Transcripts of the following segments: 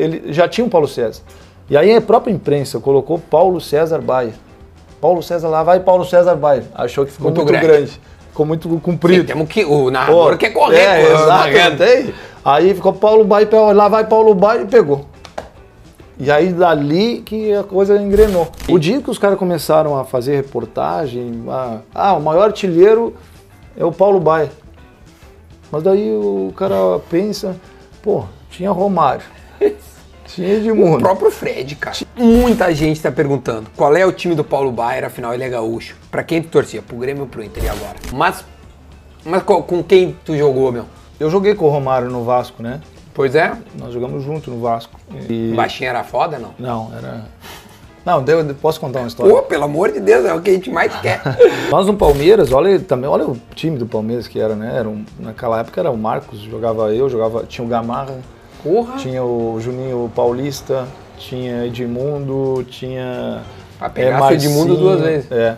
Ele já tinha o Paulo César. E aí a própria imprensa colocou Paulo César Baia. Paulo César lá vai Paulo César Baia. Achou que ficou Muito muito, grande. grande. Ficou muito comprido. Sim, temos que. O narrador Pô, quer correr. É, pô, exato, tá tem? Aí ficou Paulo Baia, lá vai Paulo Baia e pegou. E aí dali que a coisa engrenou. O dia que os caras começaram a fazer reportagem, a- ah, o maior artilheiro é o Paulo Baia. Mas daí o cara pensa, pô, tinha Romário, tinha O Edmundo. próprio Fred, cara. Muita gente tá perguntando qual é o time do Paulo Baier, afinal ele é gaúcho. Pra quem tu torcia? Pro Grêmio ou pro Inter e agora? Mas, mas qual- com quem tu jogou, meu? Eu joguei com o Romário no Vasco, né? Pois é? Nós jogamos junto no Vasco. E... O baixinho era foda, não? Não, era. Não, deu, posso contar uma história? Pô, pelo amor de Deus, é o que a gente mais quer. Nós no Palmeiras, olha também, olha o time do Palmeiras que era, né? Era um- naquela época era o Marcos, jogava eu, jogava, tinha o Gamarra, Porra. tinha o Juninho Paulista, tinha Edmundo, tinha Pra pegar seu Edmundo duas vezes. É.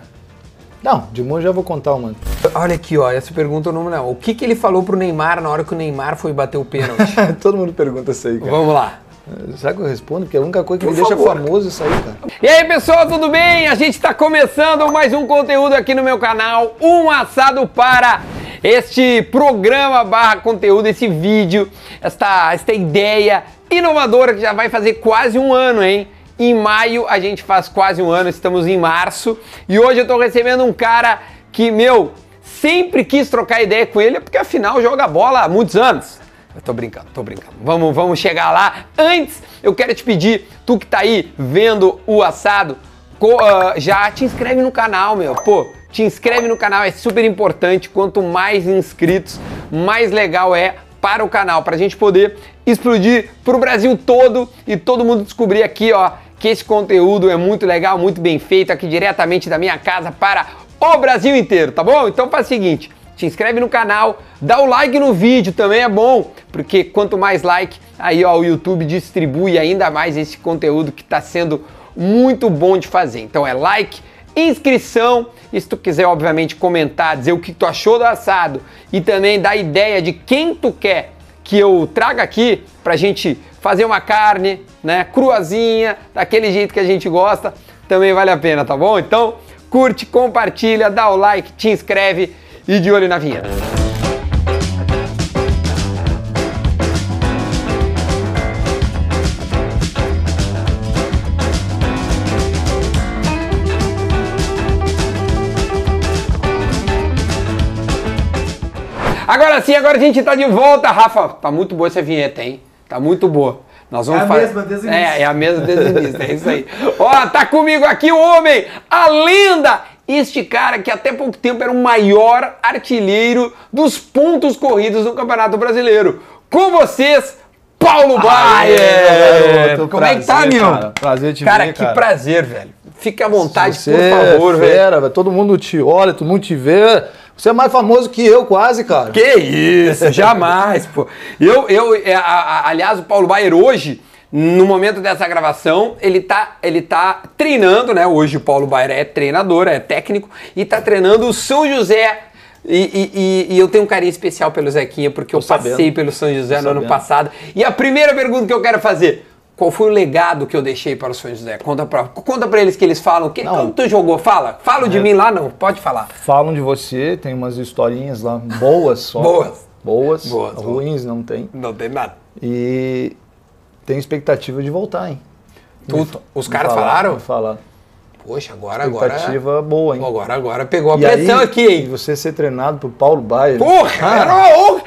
Não, Edmundo já vou contar uma. Olha aqui, ó, essa pergunta eu não não. O que, que ele falou pro Neymar na hora que o Neymar foi bater o pênalti? Todo mundo pergunta isso aí, cara. Vamos lá. Será que eu respondo? Porque é a única coisa que Por me deixa favor. famoso isso aí, cara. E aí pessoal, tudo bem? A gente está começando mais um conteúdo aqui no meu canal, um assado para este programa barra conteúdo, esse vídeo, esta, esta ideia inovadora que já vai fazer quase um ano, hein? Em maio a gente faz quase um ano, estamos em março e hoje eu estou recebendo um cara que, meu, sempre quis trocar ideia com ele, porque afinal joga bola há muitos anos. Eu tô brincando, tô brincando. Vamos, vamos chegar lá. Antes, eu quero te pedir, tu que tá aí vendo o assado, ah, já te inscreve no canal, meu. Pô, te inscreve no canal, é super importante. Quanto mais inscritos, mais legal é para o canal, para a gente poder explodir pro Brasil todo e todo mundo descobrir aqui, ó, que esse conteúdo é muito legal, muito bem feito, aqui diretamente da minha casa para o Brasil inteiro, tá bom? Então faz o seguinte, te inscreve no canal, dá o like no vídeo também é bom, porque quanto mais like, aí ó, o YouTube distribui ainda mais esse conteúdo que está sendo muito bom de fazer. Então é like, inscrição, e se tu quiser obviamente comentar, dizer o que tu achou do assado e também dar ideia de quem tu quer que eu traga aqui pra gente fazer uma carne, né, cruazinha, daquele jeito que a gente gosta, também vale a pena, tá bom? Então, curte, compartilha, dá o like, te inscreve e de olho na vinheta. Agora sim, agora a gente tá de volta, Rafa. Tá muito boa essa vinheta, hein? Tá muito boa. Nós vamos É a fa- mesma desde o É, é a mesma desde início, é isso aí. Ó, tá comigo aqui o homem, a lenda, este cara que até pouco tempo era o maior artilheiro dos pontos corridos no Campeonato Brasileiro. Com vocês, Paulo Baier! Como é que tá, prazer, meu? cara. Prazer te Cara, ver, que cara. prazer, velho. Fique à vontade, por favor, é fera, velho. Todo mundo te olha, todo mundo te vê. Você é mais famoso que eu, quase, cara. Que isso, jamais, pô. Eu, eu, é, a- a- aliás, o Paulo Baier hoje, no momento dessa gravação, ele tá, ele tá treinando, né? Hoje o Paulo Baier é treinador, é técnico, e tá treinando o São José. E, e- e- e eu tenho um carinho especial pelo Zequinha, porque eu passei sabendo. pelo São José Tô no ano sabendo. passado. E a primeira pergunta que eu quero fazer. Qual foi o legado que eu deixei para o São José? Conta pra, conta pra eles que eles falam. Que, Não. É. como tu jogou? Fala. Fala de mim lá, não. Pode falar. Falam de você, tem umas historinhas lá boas só. Boas. Boas. Boas, Ruins não tem. Não tem nada. E tenho expectativa de voltar, hein? Tu- Me os caras falaram, falaram? Poxa, agora, agora. Expectativa boa, hein? Agora, agora pegou a E pressão aí, aqui, hein? você ser treinado por Paulo Baier. Porra, era uma honra.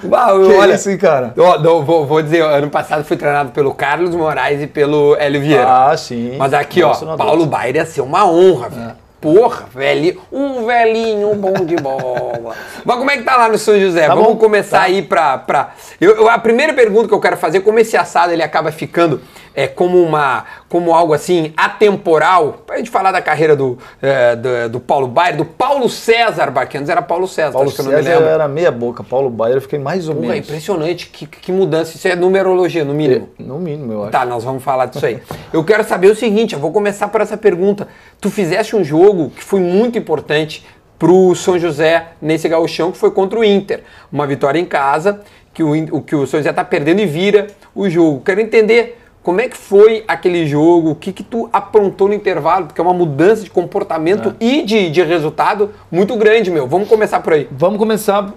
Que olha, isso, hein, cara? ó, vou, vou dizer, ano passado fui treinado pelo Carlos Moraes e pelo Hélio Vieira. Ah, sim. Mas aqui, ó, Nossa, não Paulo. Baier ia ser uma honra, velho. Porra, velhinho, um velhinho bom de bola. Mas como é que tá lá no São José? Tá Vamos bom, começar tá. aí pra... pra... Eu, eu- a primeira pergunta que eu quero fazer, como esse assado ele acaba ficando é, como, uma, como algo assim atemporal, pra gente falar da carreira do, é, do, do Paulo Baier, do Paulo César Barquenos, era Paulo César, Paulo acho que eu não me César lembro. era meia boca. Paulo Baier eu fiquei mais ou Porra, menos. impressionante, que, que mudança, isso é numerologia, no mínimo. No mínimo, eu acho. Tá, nós vamos falar disso aí. Eu quero saber o seguinte, eu vou começar por essa pergunta. Tu fizeste um jogo que foi muito importante pro São José nesse gauchão, que foi contra o Inter. Uma vitória em casa, que o, o que o São José tá perdendo e vira o jogo. Quero entender como é que foi aquele jogo, o que que tu aprontou no intervalo, porque é uma mudança de comportamento e de, de resultado muito grande, meu. Vamos começar por aí. Vamos começar.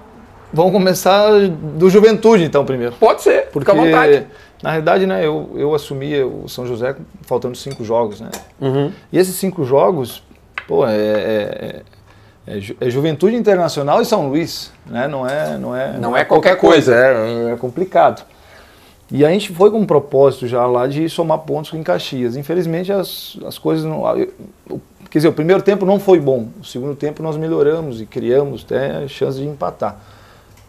Vamos começar do Juventude, então, primeiro. Pode ser, Porque, fica à vontade. na realidade, né, eu, eu assumi o São José faltando cinco jogos, né? E esses cinco jogos, pô, é, é, é Ju- é Juventude Internacional e São Luís, né? Não é, não é, Não é qualquer coisa. É, é complicado. E a gente foi com um propósito já lá de somar pontos em Caxias. Infelizmente, as, as coisas não. Quer dizer, o primeiro tempo não foi bom. O segundo tempo nós melhoramos e criamos até chance de empatar.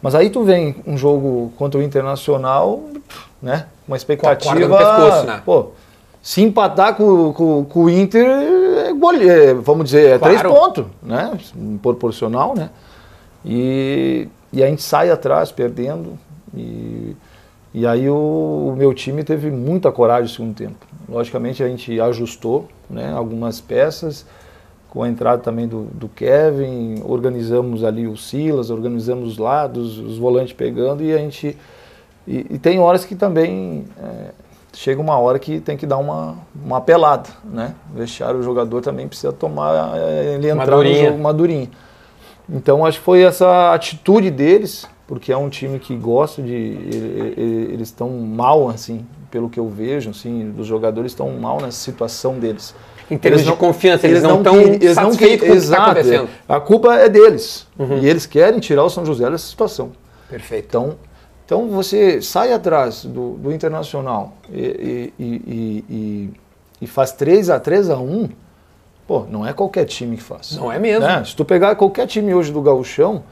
Mas aí tu vem um jogo contra o Internacional, né? Uma expectativa. corda no pescoço, né? Pô, se empatar com, com, com o Inter, é gole- é, vamos dizer, é Claro. três pontos, né? Proporcional, né? E, e a gente sai atrás perdendo. E, e aí o, o meu time teve muita coragem no segundo tempo. Logicamente a gente ajustou né, algumas peças, com a entrada também do, do Kevin, organizamos ali o Silas, organizamos os lados, os volantes pegando e a gente. E, e tem horas que também é, chega uma hora que tem que dar uma, uma pelada, né? Deixar o jogador também precisa tomar, é, ele entrar no durinha. jogo uma durinha. Então acho que foi essa atitude deles, porque é um time que gosta de. Eles estão mal, assim, pelo que eu vejo, assim, os jogadores estão mal nessa situação deles. Em termos de confiança, eles não estão eles não que- com o que exato, acontecendo. é. A culpa é deles. E eles querem tirar o São José dessa situação. Perfeito. Então, então você sai atrás do, do Internacional e, e, e, e- e- e faz 3 a 3 a 1 pô, não é qualquer time que faz. Não é mesmo. Né? Se tu pegar qualquer time hoje do Gauchão,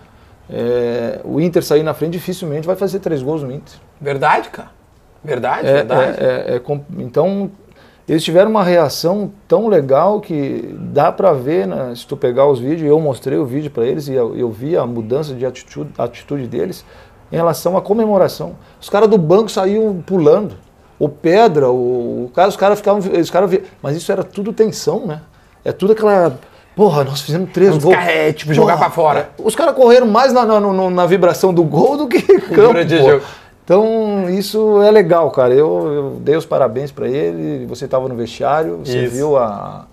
é, o Inter sair na frente dificilmente vai fazer três gols no Inter. Verdade, cara. Verdade, É, verdade. é- é- é então, eles tiveram uma reação tão legal que dá pra ver, né, se tu pegar os vídeos, eu mostrei o vídeo para eles e eu, eu vi a mudança de atitude, atitude deles em relação à comemoração. Os caras do banco saíam pulando. O Pedra, o, o cara, os caras ficavam. Os caras, vi- mas isso era tudo tensão, né? É tudo aquela. Porra, nós fizemos três Vamos gols. ficar, é, tipo, jogar Porra, pra fora. é, Os caras correram mais na, na, no- na vibração do gol do que campo. Jogo. Então, isso é legal, cara. Eu, eu dei os parabéns para ele. Você estava no vestiário, você Isso. viu a,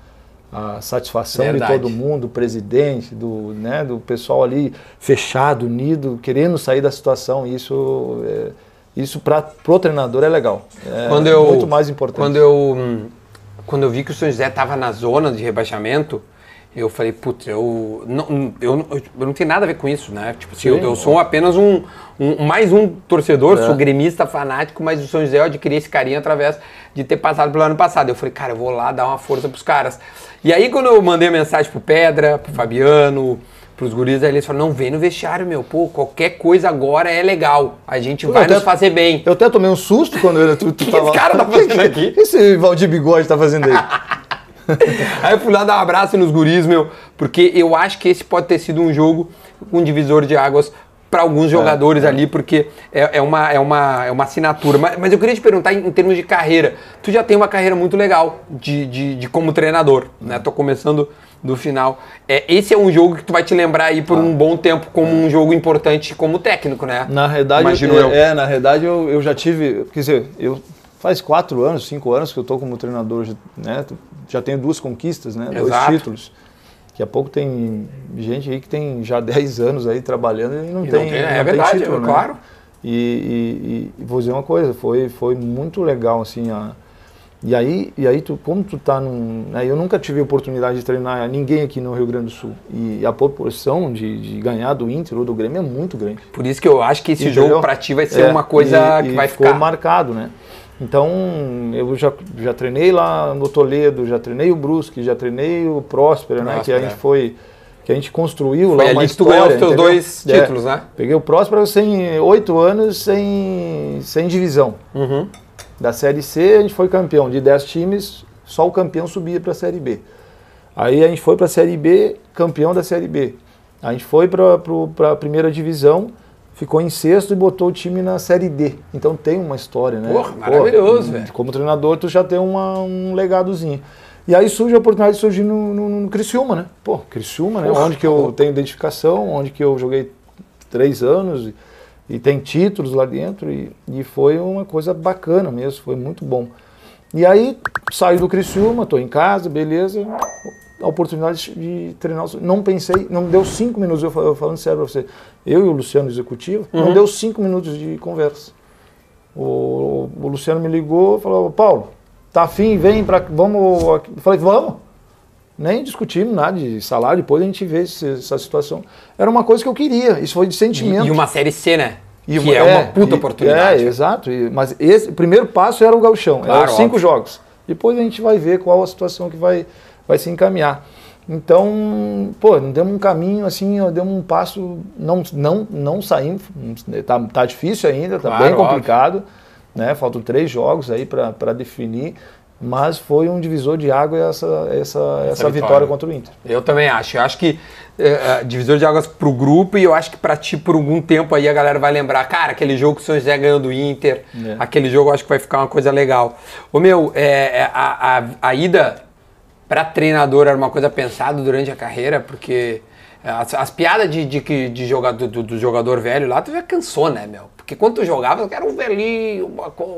a satisfação Verdade. de todo mundo, do presidente, do, né, do pessoal ali fechado, unido, querendo sair da situação. Isso, é, isso para o treinador é legal. É quando eu, muito mais importante. Quando eu, hum, quando eu vi que o São José estava na zona de rebaixamento, eu falei, putz, eu não, eu, não- eu não tenho nada a ver com isso, né? Tipo assim, eu, eu sou apenas um, um- mais um torcedor, É. sou gremista fanático, mas o São José eu adquiri esse carinho através de ter passado pelo ano passado. Eu falei, cara, eu vou lá dar uma força pros caras. E aí quando eu mandei a mensagem pro Pedra, pro Fabiano, pros guris, aí eles falaram, não, vem no vestiário, meu, pô, qualquer coisa agora é legal. A gente vai até- nos fazer bem. Eu até tomei um susto quando eu, tu, tu que tava... esse cara tá fazendo aqui? O que esse Valdir Bigode tá fazendo aí? Aí eu fui lá dar um abraço nos guris, meu, porque eu acho que esse pode ter sido um jogo com um divisor de águas para alguns jogadores ali, porque é, é uma, é, uma, é uma assinatura. Mas, mas eu queria te perguntar, em, em termos de carreira, tu já tem uma carreira muito legal de, de, de como treinador, né? Tô começando do final. É, esse é um jogo que tu vai te lembrar aí por um bom tempo como um jogo importante como técnico, né? Na realidade, Imagino é, eu. é, na realidade eu, eu já tive, quer dizer, eu faz quatro anos, cinco anos que eu tô como treinador, né? Já tenho duas conquistas, né? Dois títulos. Daqui a pouco tem gente aí que tem já 10 anos aí trabalhando e não E não tem, é não tem verdade, título, é né? claro. E, e- e vou dizer uma coisa, foi, foi muito legal assim a, e aí, e aí tu, como tu tá num. Né, eu nunca tive oportunidade de treinar ninguém aqui no Rio Grande do Sul. E a proporção de, de ganhar do Inter ou do Grêmio é muito grande. Por isso que eu acho que esse Entendeu? jogo pra ti vai ser É, uma coisa e- que vai ficar. marcado, né? Então, eu já, já treinei lá no Toledo, já treinei o Brusque, já treinei o Próspera, né? Que a gente foi, que a gente construiu Foi lá ali uma que tu história, ganhou os teus entendeu? dois É. títulos, né? Peguei o Próspera sem oito anos sem, sem divisão. Uhum. Da Série C, a gente foi campeão. De 10 times, só o campeão subia para a Série B. Aí a gente foi para a Série B, campeão da Série B. A gente foi para a primeira divisão, ficou em sexto e botou o time na Série D. Então tem uma história, né? Porra, maravilhoso, velho. Como treinador, tu já tem uma, um legadozinho. E aí surge a oportunidade de surgir no, no, no Criciúma, né? Pô, Criciúma, né? Porra, onde que eu tá louco. tenho identificação, onde que eu joguei três anos. e tem títulos lá dentro e, e foi uma coisa bacana mesmo, foi muito bom. E aí saí do Criciúma, estou em casa, beleza, a oportunidade de treinar, não pensei, não deu cinco minutos, eu falando sério para você, eu e o Luciano executivo, uhum. não deu cinco minutos de conversa. O, o Luciano me ligou, falou, Paulo, tá afim, vem para, vamos, eu falei, vamos. Nem discutimos nada de salário, depois a gente vê essa situação. Era uma coisa que eu queria, isso foi de sentimento. E, e uma série C, né? E que é, é uma puta e, oportunidade. É, exato. E, mas esse o primeiro passo era o gauchão, claro, era os cinco jogos. Depois a gente vai ver qual a situação que vai, vai se encaminhar. Então, pô, demos um caminho assim, demos um passo, não, não, não saímos, tá, tá difícil ainda, tá claro, bem complicado, óbvio. né? Faltam três jogos aí para definir. Mas foi um divisor de água essa, essa, essa, essa vitória. vitória. contra o Inter. Eu também acho. Eu acho que é, é, divisor de águas pro grupo e eu acho que para ti por algum tempo aí a galera vai lembrar, cara, aquele jogo que o São José ganhou do Inter, é. aquele jogo eu acho que vai ficar uma coisa legal. Ô meu, é, é a, a, a ida para treinador era uma coisa pensada durante a carreira, porque as, as piadas de, de, de jogador, do, do, jogador velho lá, tu já cansou, né, meu? Porque quando tu jogava, era um velhinho,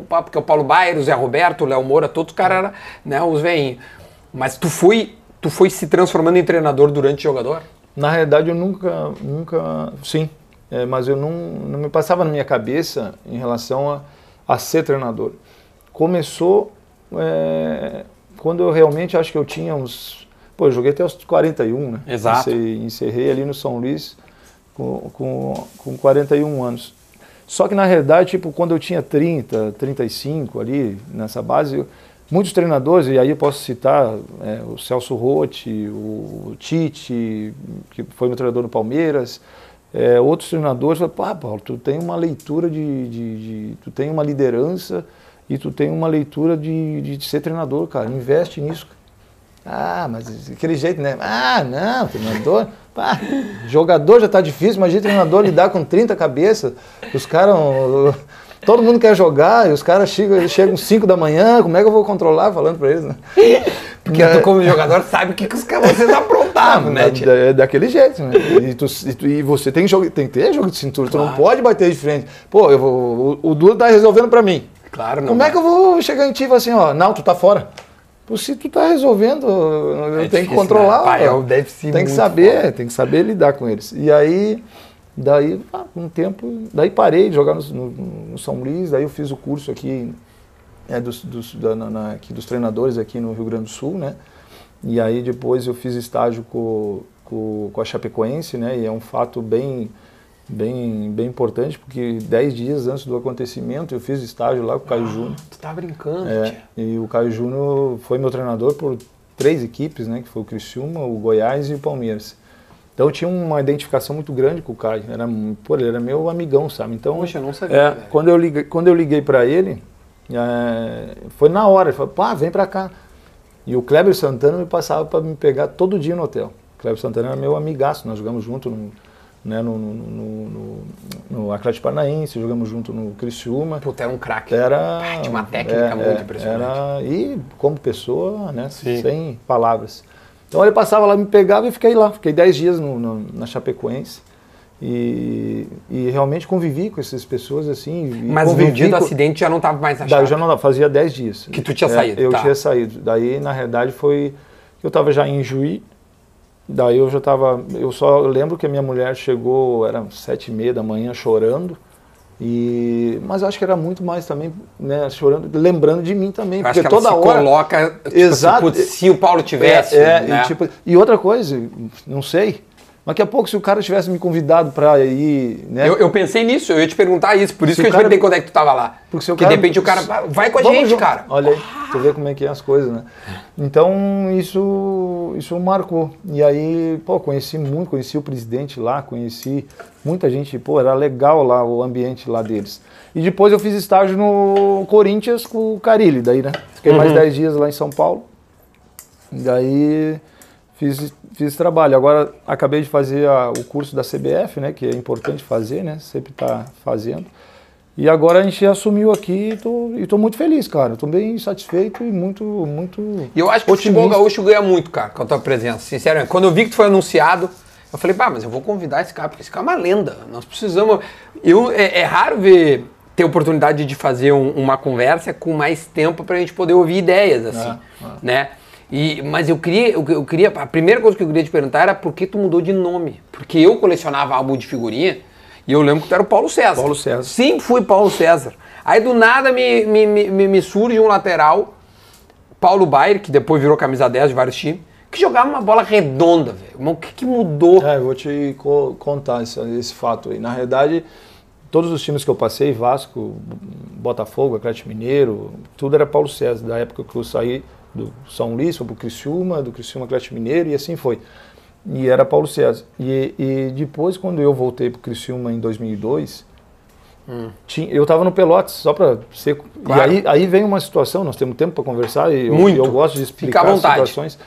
porque o Paulo Baier, o Zé Roberto, o Léo Moura, todos os caras eram né, os velhinhos. Mas tu foi, tu foi se transformando em treinador durante jogador? Na realidade, eu nunca, nunca, sim, é, mas eu não, não me passava na minha cabeça em relação a, a ser treinador. Começou é, quando eu realmente acho que eu tinha uns Pô, eu joguei até os 41, né? Exato. Encerrei ali no São Luís com, com, com 41 anos. Só que na realidade, tipo, quando eu tinha 30, 35 ali nessa base, muitos treinadores, e aí eu posso citar é, o Celso Rotti, o Tite, que foi meu treinador no Palmeiras, é, outros treinadores falaram, pá, Paulo, tu tem uma leitura de, de, de, tu tem uma liderança e tu tem uma leitura de, de ser treinador, cara, investe nisso. Ah, mas aquele jeito, né? Ah, não, treinador. Pá, jogador já tá difícil, imagina treinador lidar com 30 cabeças. Os caras. Todo mundo quer jogar e os caras chegam, chegam 5 da manhã, como é que eu vou controlar falando para eles, né? Porque tu, como jogador, sabe o que, que os caras vocês aprontavam, né? É, daquele jeito, né? E, tu, e, tu, e, você tem, jogo, tem que ter jogo de cintura, tu não pode bater de frente. Pô, eu vou, o, o Duro tá resolvendo para mim. Claro, não. Como é que eu vou chegar em ti e falar assim, ó, não, tu tá fora? se tu tá resolvendo, é tem que controlar. Né? Pai, deve ser tem que saber, tem que saber lidar com eles. E aí, daí, ah, um tempo, daí parei de jogar no, no, no, São Luís, daí eu fiz o curso aqui, é, dos, dos, da, na, aqui dos treinadores aqui no Rio Grande do Sul, né? E aí depois eu fiz estágio com, com, com a Chapecoense, né? E é um fato bem bem, bem importante, porque dez dias antes do acontecimento eu fiz estágio lá com o Caio ah, Júnior. Tu tá brincando, é, tia. E o Caio Júnior foi meu treinador por três equipes, né? Que foi o Criciúma, o Goiás e o Palmeiras. Então eu tinha uma identificação muito grande com o Caio. Era, pô, ele era meu amigão, sabe? Então, Poxa, eu não sabia. É, quando, eu liguei, quando eu liguei para ele, é, foi na hora. Ele falou, pá, vem para cá. E o Kleber Santana me passava para me pegar todo dia no hotel. O Kleber Santana era meu amigaço, nós jogamos junto no, né, no, no, no, no, Atlético Paranaense, jogamos junto no Criciúma. Puta, era um craque. Era, tinha uma técnica é, muito impressionante. Era, e como pessoa, né, sem palavras. Então ele passava lá, me pegava e fiquei lá. Fiquei 10 dias no, no, na Chapecoense. E, e, realmente convivi com essas pessoas assim. Mas no dia do com... acidente já não estava mais na Daí eu já não fazia 10 dias. Que tu tinha é, saído. Eu tá. tinha saído. Daí, na realidade, foi. Eu estava já em Juí, Daí eu já estava, eu só lembro que a minha mulher chegou, era sete e meia da manhã chorando, e, mas acho que era muito mais também, né, chorando, lembrando de mim também, eu porque acho que toda hora coloca, tipo assim, exato, assim, se o Paulo tivesse, é, é né? e, tipo, e outra coisa, não sei, Daqui a pouco, se o cara tivesse me convidado para ir. Né? Eu, eu, pensei nisso, eu ia te perguntar isso, por isso se que eu te perguntei quando é que tu tava lá. Porque, se o cara, de repente o cara. Vai com a gente, junto. cara. Olha aí, tu vê como é que é as coisas, né? Então, isso, isso marcou. E aí, pô, conheci muito, conheci o presidente lá, conheci muita gente, pô, era legal lá o ambiente lá deles. E depois eu fiz estágio no Corinthians com o Carilli, daí, né? Fiquei uhum. mais 10 dias lá em São Paulo. Daí fiz, fiz trabalho. Agora acabei de fazer a, o curso da CBF, né, que é importante fazer, né, sempre está fazendo. E agora a gente assumiu aqui e estou muito feliz, cara. Estou bem satisfeito e muito, muito. E eu acho que otimista. o futebol gaúcho ganha muito, cara, com a tua presença. Sinceramente, quando eu vi que tu foi anunciado, Eu falei, pá, mas eu vou convidar esse cara, porque esse cara é uma lenda. Nós precisamos. Eu, é, é raro ver ter oportunidade de fazer um- uma conversa com mais tempo pra gente poder ouvir ideias, assim, É, né? E, mas eu queria, eu, eu queria, a primeira coisa que eu queria te perguntar era por que tu mudou de nome? Porque eu colecionava álbum de figurinha e eu lembro que tu era o Paulo César. Paulo César. Sempre fui Paulo César. Aí do nada me, me, me, me- surge um lateral, Paulo Baier, que depois virou camisa 10 de vários times, que jogava uma bola redonda, velho. O que, que mudou? É, eu vou te co- contar esse, esse fato aí. Na realidade, todos os times que eu passei, Vasco, Botafogo, Atlético Mineiro, tudo era Paulo César. Da época que eu saí do São Luís, fui pro Criciúma, do Criciúma Atlético Mineiro e assim foi. E era Paulo César. E, e depois, quando eu voltei pro Criciúma em 2002, tinha- eu estava no Pelotas, só para ser... Claro. E aí, aí vem uma situação, nós temos tempo para conversar e eu, eu gosto de explicar vontade. situações.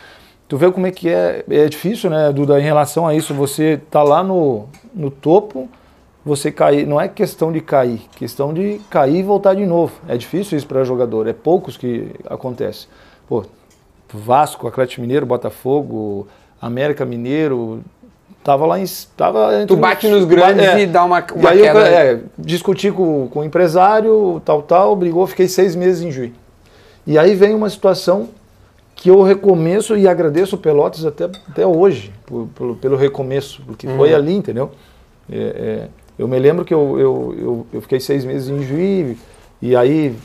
Tu vê como é que é, é difícil, né, Duda, em relação a isso, você tá lá no, no topo, você cair, não é questão de cair, questão de cair e voltar de novo. É difícil isso para jogador, é poucos que acontece. Pô, Vasco, Atlético Mineiro, Botafogo, América Mineiro, tava lá em tava Tu bate nos grandes e dá uma- E uma aí eu, queda. é, discuti com, com o empresário, tal, tal, brigou, fiquei seis meses em Juiz. E aí vem uma situação que eu recomeço e agradeço o Pelotas até, até hoje, por- pelo, pelo recomeço, porque Uhum. foi ali, entendeu? É, é, eu me lembro que eu, eu, eu, eu fiquei seis meses em Juiz, e aí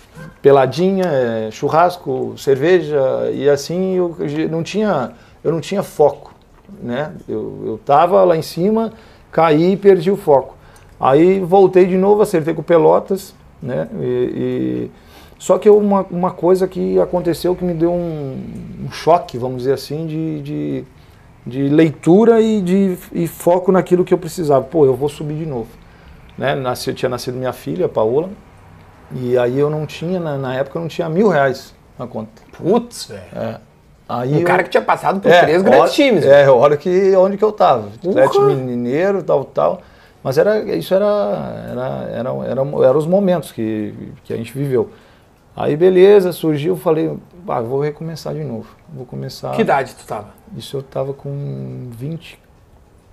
peladinha, é, churrasco, cerveja, e assim eu não tinha, eu não tinha foco, né? Eu, eu tava lá em cima, caí e perdi o foco. Aí voltei de novo, acertei com Pelotas, né? E, e- só que eu- uma, uma coisa que aconteceu que me deu um, um choque, vamos dizer assim, de, de, de leitura e de e foco naquilo que eu precisava. Pô, eu vou subir de novo. Né? Nasci, tinha nascido minha filha, Paola, e aí eu não tinha, na, na época eu não tinha mil reais na conta. Putz, velho. É. Aí Um eu- cara que tinha passado por é, três grandes hora- times. É, hora que onde que eu tava. Atlético Mineiro, tal, tal. Mas era, isso era, era, era, era, eram os momentos que, que a gente viveu. Aí beleza, surgiu, falei, ah, vou recomeçar de novo. Vou começar. Que idade tu tava? Isso eu tava com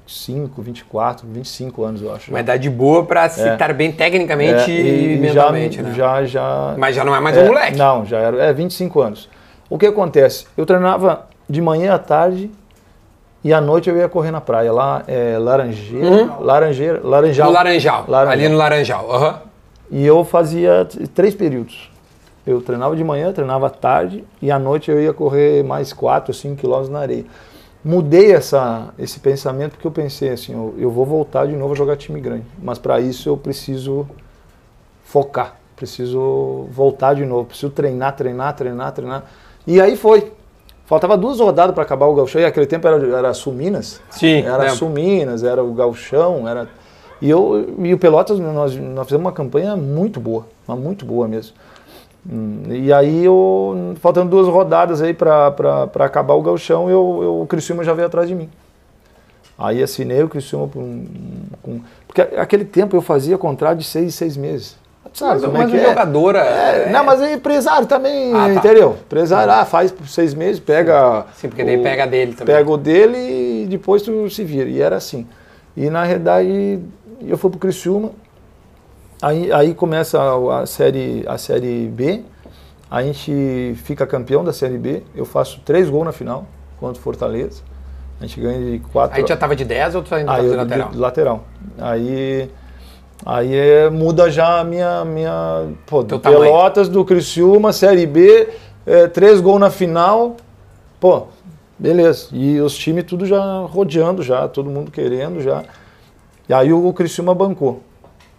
25, 24, 25 anos, eu acho. Uma idade boa pra se É. estar bem tecnicamente É, e, mentalmente, já, né? Já, já, Mas já não é mais é, um moleque. Não, já era. É, 25 anos. O que acontece? Eu treinava de manhã à tarde e à noite eu ia correr na praia. Lá é Laranjeira, Laranjeira, Laranjal. No Laranjal, Laranjal. ali no Laranjal. aham. E eu fazia três períodos. Eu treinava de manhã, treinava à tarde e à noite eu ia correr mais 4, 5 quilômetros na areia. Mudei essa, esse pensamento porque eu pensei assim, eu, eu vou voltar de novo a jogar time grande. Mas para isso eu preciso focar, preciso voltar de novo, preciso treinar, treinar, treinar, treinar. E aí foi. Faltava duas rodadas para acabar o gauchão, e naquele tempo era, era Sul Minas. Sim, Era lembro. Sul Minas, era o gauchão, era... E, eu, e o Pelotas, nós, nós fizemos uma campanha muito boa, mas muito boa mesmo. E aí, eu, faltando duas rodadas aí para acabar o gauchão, eu, eu, o Criciúma já veio atrás de mim. Aí assinei o Criciúma um- com... Porque aquele tempo eu fazia contrato de seis, seis meses. Sabe Mas, como mas é o é? jogador é, É, Não, mas é empresário também, Ah, tá. entendeu? Empresário, ah, faz por seis meses, pega. Sim, porque daí o- pega dele também. Pega o dele e depois tu se vira. E era assim. E na realidade, eu fui pro Criciúma, aí, aí começa a, a série, a série B, a gente fica campeão da série B, eu faço três gols na final contra o Fortaleza. A gente ganha de quatro. Aí já tava de 10 ou tu ainda tava Aí de lateral? de lateral. Aí, aí é, muda já a minha, minha pô, do. Pelotas, do Criciúma, Série B, é, três gols na final, pô, beleza. E os times tudo já rodeando já, todo mundo querendo já. E aí o, o Criciúma bancou.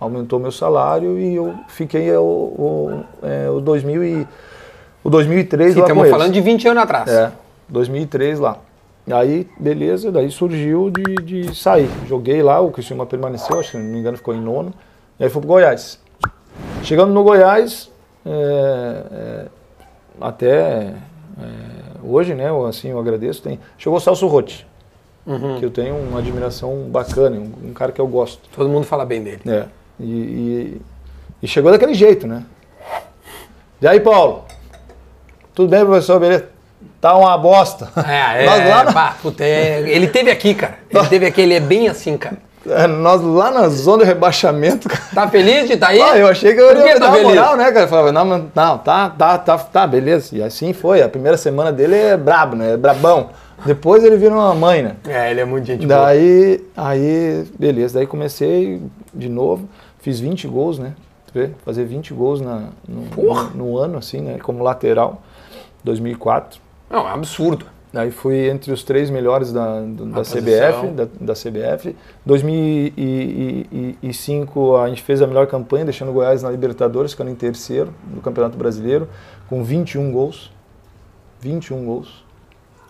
Aumentou meu salário e eu fiquei o, o, é, o, 2000 e, o 2003 Sim, lá estamos falando de 20 anos atrás. É, 2003 lá. Aí, beleza, daí surgiu de, de sair. Joguei lá, o Criciúma permaneceu, acho que se não me engano ficou em nono. E aí fui pro Goiás. Chegando no Goiás, é, é, até é, hoje, né, assim, eu agradeço, tem, chegou o Celso Rotti, Uhum. que eu tenho uma admiração bacana, um, um cara que eu gosto. Todo mundo fala bem dele. É. E, e- e chegou daquele jeito, né? E aí, Paulo? Tudo bem, professor? Beleza? tá uma bosta. É, Nós é, lá na- pá, puta, é, ele teve aqui, cara. Ele teve aqui, ele é bem assim, cara. É, nós lá na zona de rebaixamento, cara. Tá feliz de estar aí? Ah, eu achei que eu ia tá dar feliz? moral, né, cara? Eu falava, não, não, tá, tá, tá, tá, beleza. E assim foi. A primeira semana dele é brabo, né? É brabão. Depois ele vira uma mãe, né? É, ele é muito gente boa. Daí, aí, beleza. Daí comecei de novo. Fiz 20 gols, né? Fazer 20 gols na, no, no, no ano, assim, né? Como lateral. 2004. Não, é um absurdo. Daí fui entre os três melhores da, da. CBF, da, da CBF. 2005 a gente fez a melhor campanha, deixando o Goiás na Libertadores, ficando em terceiro no Campeonato Brasileiro, com 21 gols. 21 gols.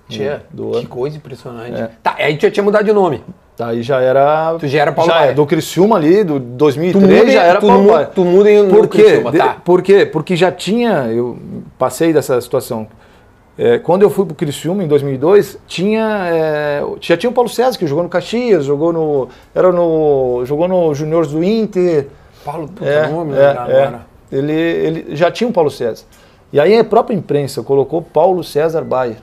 Tia, do que ano. coisa impressionante. É. Tá, aí já tinha mudado de nome. Daí já era. Tu já era Paulo já Baier. é, do Criciúma ali, do Tu 2003 muda, já era tu, Paulo mu- Baier. tu muda em Por quê? Criciúma, tá? Por quê? Porque já tinha, eu passei dessa situação. É, quando eu fui pro Criciúma em 2002, tinha, é, já tinha o Paulo César que jogou no Caxias, jogou no, era no, jogou no Juniors do Inter. Paulo, puta, É, não vou me é, é. agora. Ele, ele já tinha o Paulo César. E aí a própria imprensa colocou Paulo César Baia.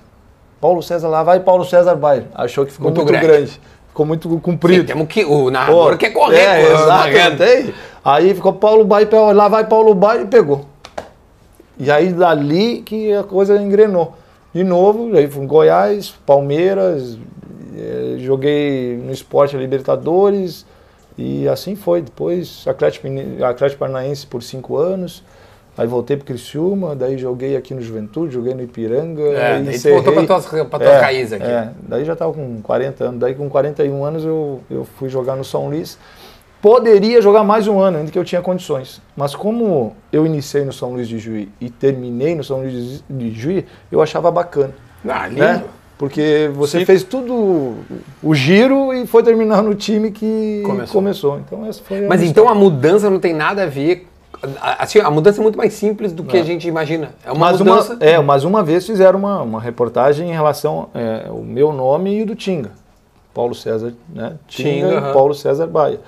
Paulo César lá vai Paulo César Baia. Achou que ficou Muito muito, grande. grande. Ficou muito Sim, comprido. temos que. O narrador Pô, quer correr. É, pô, exato. narrando. tem. Aí ficou Paulo Baia, lá vai Paulo Baia e pegou. E aí dali que a coisa engrenou. De novo, aí fui em Goiás, Palmeiras, eh, joguei no Esporte Libertadores e assim foi. Depois Atlético, Atlético Paranaense por cinco anos. Aí voltei pro Criciúma, daí joguei aqui no Juventude, joguei no Ipiranga. É, aí daí encerrei- voltou pra tuas, pra tuas é, raízes aqui. É, daí já estava com 40 anos. Daí com 41 anos eu, eu fui jogar no São Luís. Poderia jogar mais um ano, ainda que eu tinha condições. Mas como eu iniciei no São Luís de Juí e terminei no São Luís de Juí, eu achava bacana. Ah, lindo. Né? Porque você Sim. fez tudo o giro e foi terminar no time que Começou. começou. Então essa foi Mas então a mudança não tem nada a ver. A- Assim, a mudança é muito mais simples do que a gente imagina. É uma mas mudança. Uma, é, mas uma vez fizeram uma, uma reportagem em relação é, o meu nome e o do Tinga. Paulo César, né? Tinga, Tinga, e aham. Paulo César Baia.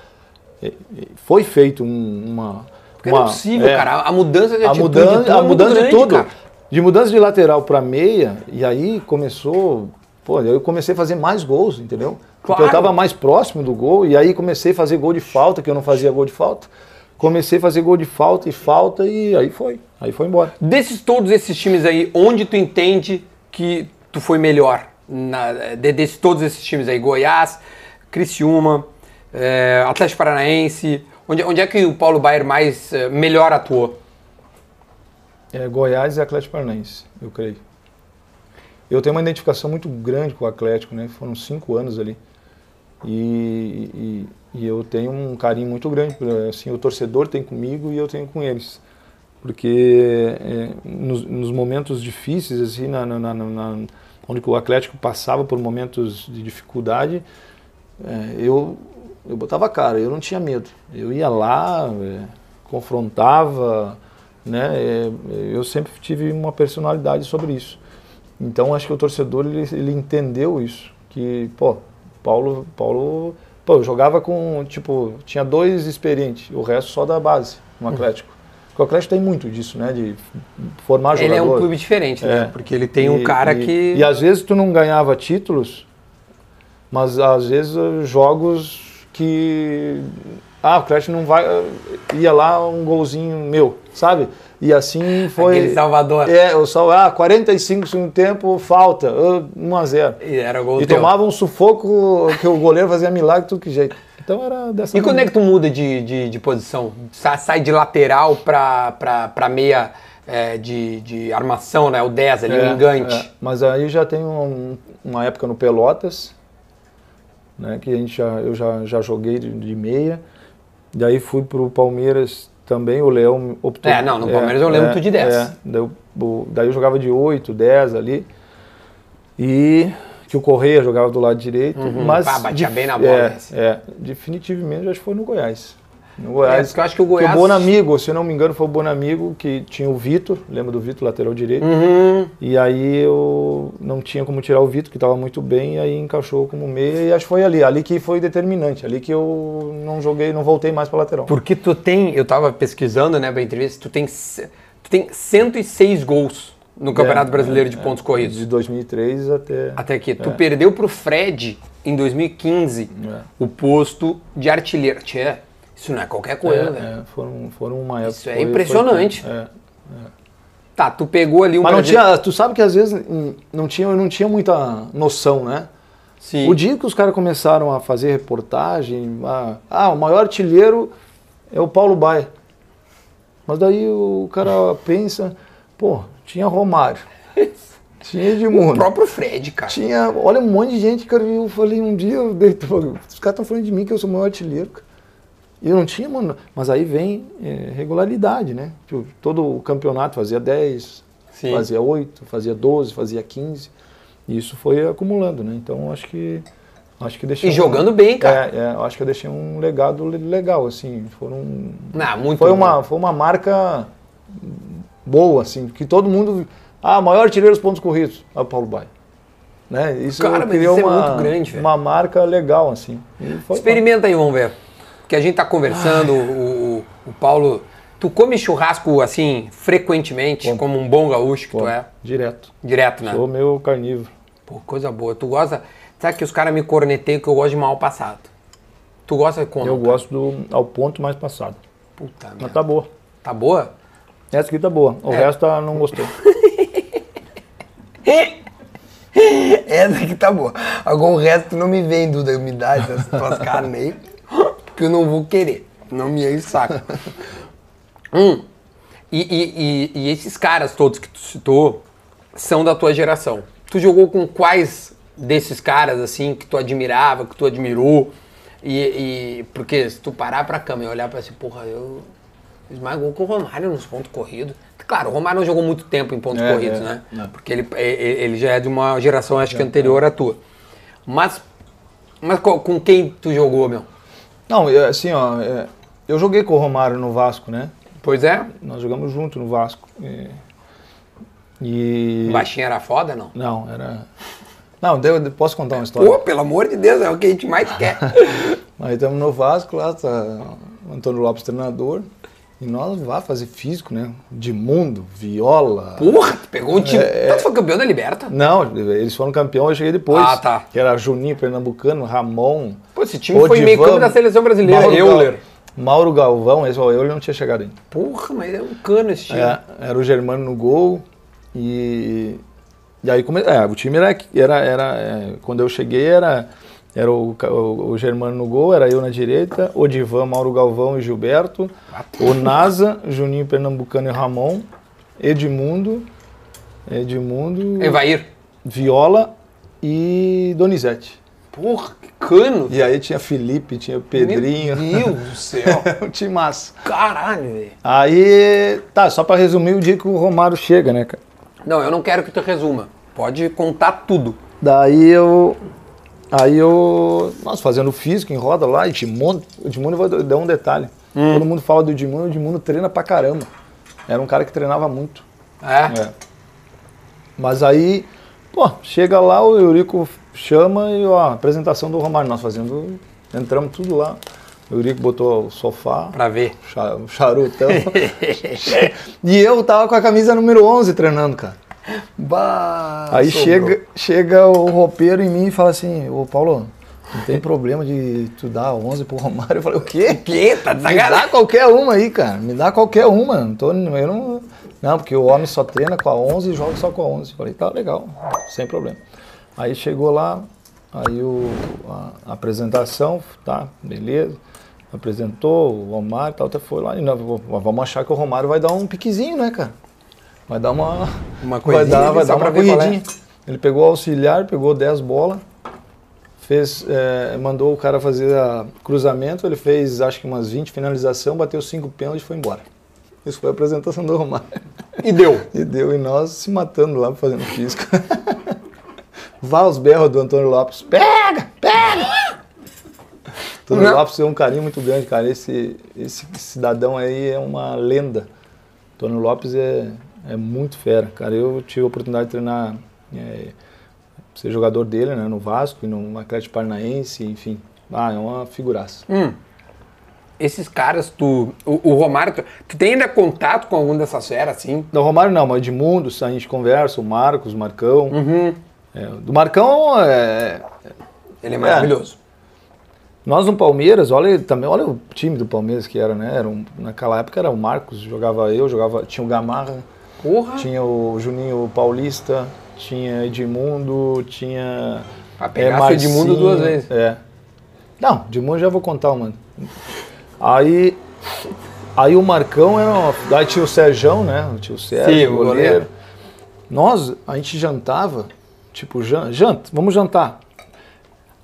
E- e Foi feito um- uma. Porque não é uma- possível, é, cara. A mudança de a atitude mudança, tudo é a mudança grande, de tudo. cara. De mudança de lateral para meia, e aí começou. Pô, eu comecei a fazer mais gols, entendeu? Porque Claro. eu estava mais próximo do gol, e aí comecei a fazer gol de falta, que eu não fazia gol de falta. Comecei a fazer gol de falta e falta, e aí foi. Aí foi embora. Desses todos esses times aí, onde tu entende que tu foi melhor? Na, de, desses todos esses times aí, Goiás, Criciúma, é, Atlético Paranaense, onde, onde é que o Paulo Baier mais é, melhor atuou? É Goiás e Atlético Paranaense, eu creio. Eu tenho uma identificação muito grande com o Atlético, né? Foram cinco anos ali. E, e, e eu tenho um carinho muito grande, assim, o torcedor tem comigo e eu tenho com eles. Porque é, nos, nos momentos difíceis, assim, na, na, na, na- onde o Atlético passava por momentos de dificuldade, é, eu, eu botava cara, eu não tinha medo. Eu ia lá, é, confrontava, né? É, eu sempre tive uma personalidade sobre isso. Então acho que o torcedor ele, ele entendeu isso, que pô, Paulo, Paulo, pô, eu jogava com tipo tinha dois experientes, o resto só da base no Atlético. Porque o Atlético tem muito disso, né? De formar Ele jogador. é um clube diferente, né? É. Porque ele tem um E- cara e- que. E às vezes tu não ganhava títulos, mas às vezes eh, jogos que. Ah, o Atlético não vai. eh, Ia lá um golzinho meu, sabe? E assim foi. Aquele Salvador. É, o Sal, ah, 45 segundo tempo, falta, ah, 1 a 0 E era gol E teu. tomava um sufoco que o goleiro fazia milagre de tudo que jeito. Então era dessa E quando é maneira. que tu muda de, de, de posição? Sa- Sai de lateral pra, pra, pra meia é, de, de armação, né? O 10 ali, o É, engante. é. Mas aí já tem um- uma época no Pelotas, né, que a gente já, eu já, já joguei de, de meia. Daí fui pro Palmeiras também, o Leão optou. É, não, no Palmeiras eu lembro tu de 10. é. daí, eu, daí eu jogava de 8, 10 ali. E que o Correia jogava do lado direito. Mas Pá, batia bem na bola É, esse. é, definitivamente acho que foi no Goiás. No É, Goiás. porque eu acho que o Que Goiás. o Bonamigo, se não me engano, foi o Bonamigo que tinha o Vitor, lembra do Vitor, lateral direito? Uhum. E aí eu não tinha como tirar o Vitor, que estava muito bem, e aí encaixou como meia, e acho que foi ali, ali que foi determinante, ali que eu não joguei, não voltei mais para lateral. Porque tu tem, eu tava pesquisando, né, pra entrevista, tu tem, tu tem 106 gols no Campeonato É, Brasileiro é, de é. pontos corridos. De 2003 até. Até aqui. Tu É. perdeu pro Fred em 2015 É. o posto de artilheiro. Tchê, isso não é qualquer coisa, É, velho. é, foram, foram uma época. Isso é impressionante. é. Tá, tu pegou ali um Mas não tinha, tu sabe que às vezes não tinha, não tinha muita noção, né? Sim. O dia que os caras começaram a fazer reportagem, ah, ah, o maior artilheiro é o Paulo Baia. Mas daí o cara pensa, pô, tinha Romário, tinha O Edmundo, próprio Fred, cara. tinha, olha um monte de gente, cara, eu falei um dia, eu dei, os caras estão falando de mim que eu sou o maior artilheiro, cara. E eu não tinha, mano, mas aí vem é, regularidade, né? Tipo, todo o campeonato fazia 10, Sim. fazia 8, fazia 12, fazia 15. E isso foi acumulando, né? Então acho que acho que deixei E jogando bem, cara. É, é, acho que eu deixei um legado le- legal assim, foram Não, muito foi bom. uma foi uma marca boa assim, que todo mundo ah, maior artilheiro dos pontos corridos, é o Paulo Baia. Né? Isso Cara, criou é uma, muito grande, velho. uma marca legal assim. Experimenta aí, vamos ver. Que a gente tá conversando, o, o- o Paulo. Tu come churrasco assim frequentemente, Como. como um bom gaúcho que tu é? direto. Direto, né? Sou meu carnívoro. Pô, coisa boa. Tu gosta. Sabe que os caras me corneteiam que eu gosto de mal passado. Tu gosta de como? Eu gosto do ao ponto mais passado. Puta merda. Mas tá boa. Tá boa? Essa aqui tá boa. O É. resto tá, não gostei. Essa aqui tá boa. Agora o resto não me vem, Duda. Me dá essas tuas carnes aí. Porque eu não vou querer. Não me enche o saco. hum. E, e- e- e esses caras todos que tu citou são da tua geração. Tu jogou com quais desses caras, assim, que tu admirava, que tu admirou? E, porque se tu parar pra cama e olhar pra assim, porra, eu esmagou com o Romário nos pontos corridos. Claro, o Romário não jogou muito tempo em pontos É, corridos, é, né? é. Porque ele, ele já é de uma geração, acho que anterior à tua. Mas, mas com quem tu jogou, meu? Não, é, assim, ó, é, eu joguei com o Romário no Vasco, né? Pois é, Nós jogamos junto no Vasco. E. e- o baixinho era foda, não? Não, era. Não, deu- posso contar uma história? Pô, pelo amor de Deus, é o que a gente mais quer. Aí estamos no Vasco, lá tá o Antônio Lopes treinador. E nós vá fazer físico, né? De mundo, viola. Porra, tu pegou um time. É, Então tu foi campeão da Liberta? Não, eles foram campeão, eu cheguei depois. Ah, tá. Que era Juninho, Pernambucano, Ramon. Pô, esse time foi meio Odivan, campo da seleção brasileira. Mauro Euler. Mauro Galvão, esse ó, Euler não tinha chegado ainda. Porra, mas é um cano esse time. É, era o Germano no gol e e aí come, é, o time era era, era é, quando eu cheguei era era o, o, o Germano no gol, era eu na direita, Odivan, Mauro Galvão e Gilberto, o Nasa, Juninho Pernambucano e Ramon, Edmundo, Edmundo, Evair. Viola e Donizete. Porra, que cano. E aí tinha Felipe, tinha Pedrinho, Meu Deus do céu. um time massa. Caralho, velho. Aí, tá, só pra resumir o dia que o Romário chega, né, cara? Não, eu não quero que tu resuma. Pode contar tudo. Daí eu. Aí eu. Nós fazendo físico em roda lá, Edmundo. O Edmundo vou dar um detalhe. Todo mundo fala do Edmundo, o Edmundo treina pra caramba. Era um cara que treinava muito. É? É. Mas aí, pô, chega lá, o Eurico chama e, ó, apresentação do Romário. Nós fazendo. Entramos tudo lá. O Eurico botou o sofá, Pra ver. cha- charutão. e eu tava com a camisa número 11 treinando, cara. Bah, Aí sobrou. chega, chega o roupeiro em mim e fala assim, ô Paulo, não tem problema de tu dar 11 pro Romário. Eu falei, o quê? Que? Tá de Me dá qualquer uma aí, cara. Me dá qualquer uma. Não, tô, eu não, não, porque o homem só treina com a 11 e joga só com a 11. Eu falei, tá legal, sem problema. Aí chegou lá, aí o, a, a apresentação, tá, beleza. Apresentou o Romário e tal, até foi lá. E não, vamos achar que o Romário vai dar um piquezinho, né, cara? Vai dar uma. Uma vai coisinha dar, ali vai dar uma é. corridinha. Ele pegou o auxiliar, pegou 10 bolas, fez, é, mandou o cara fazer a cruzamento, ele fez acho que umas 20 finalização, bateu 5 pênaltis e foi embora. Isso foi a apresentação do Romário. E deu. E deu, e nós se matando lá fazendo físico. Vá os berros do Antônio Lopes. Pega! Pega! Antônio Não. Lopes tem um carinho muito grande, cara. Esse, esse cidadão aí é uma lenda. Antônio Lopes é, é muito fera, cara. Eu tive a oportunidade de treinar, é, ser jogador dele, né, no Vasco e no Atlético Paranaense, enfim. Ah, é uma figuraça. Hum. esses caras, tu. O, o Romário, tu, tu tem ainda contato com algum dessas feras, assim? Do Romário não, mas Edmundo, a gente conversa, o Marcos, o Marcão. É, do Marcão, é, Ele é maravilhoso. nós no Palmeiras, olha também, olha o time do Palmeiras que era, né? Era um- naquela época era o Marcos, jogava eu, jogava, tinha o Gamarra, Porra! tinha o Juninho Paulista, tinha Edmundo, tinha. Ah, pegasse o Edmundo duas vezes. É. Não, Edmundo já vou contar, mano. Aí. Aí o Marcão era. uma- Aí tinha o Serjão, né? Tinha o Sérgio, Sim, o goleiro. goleiro. Nós, a gente jantava, tipo, jan- janta, vamos jantar.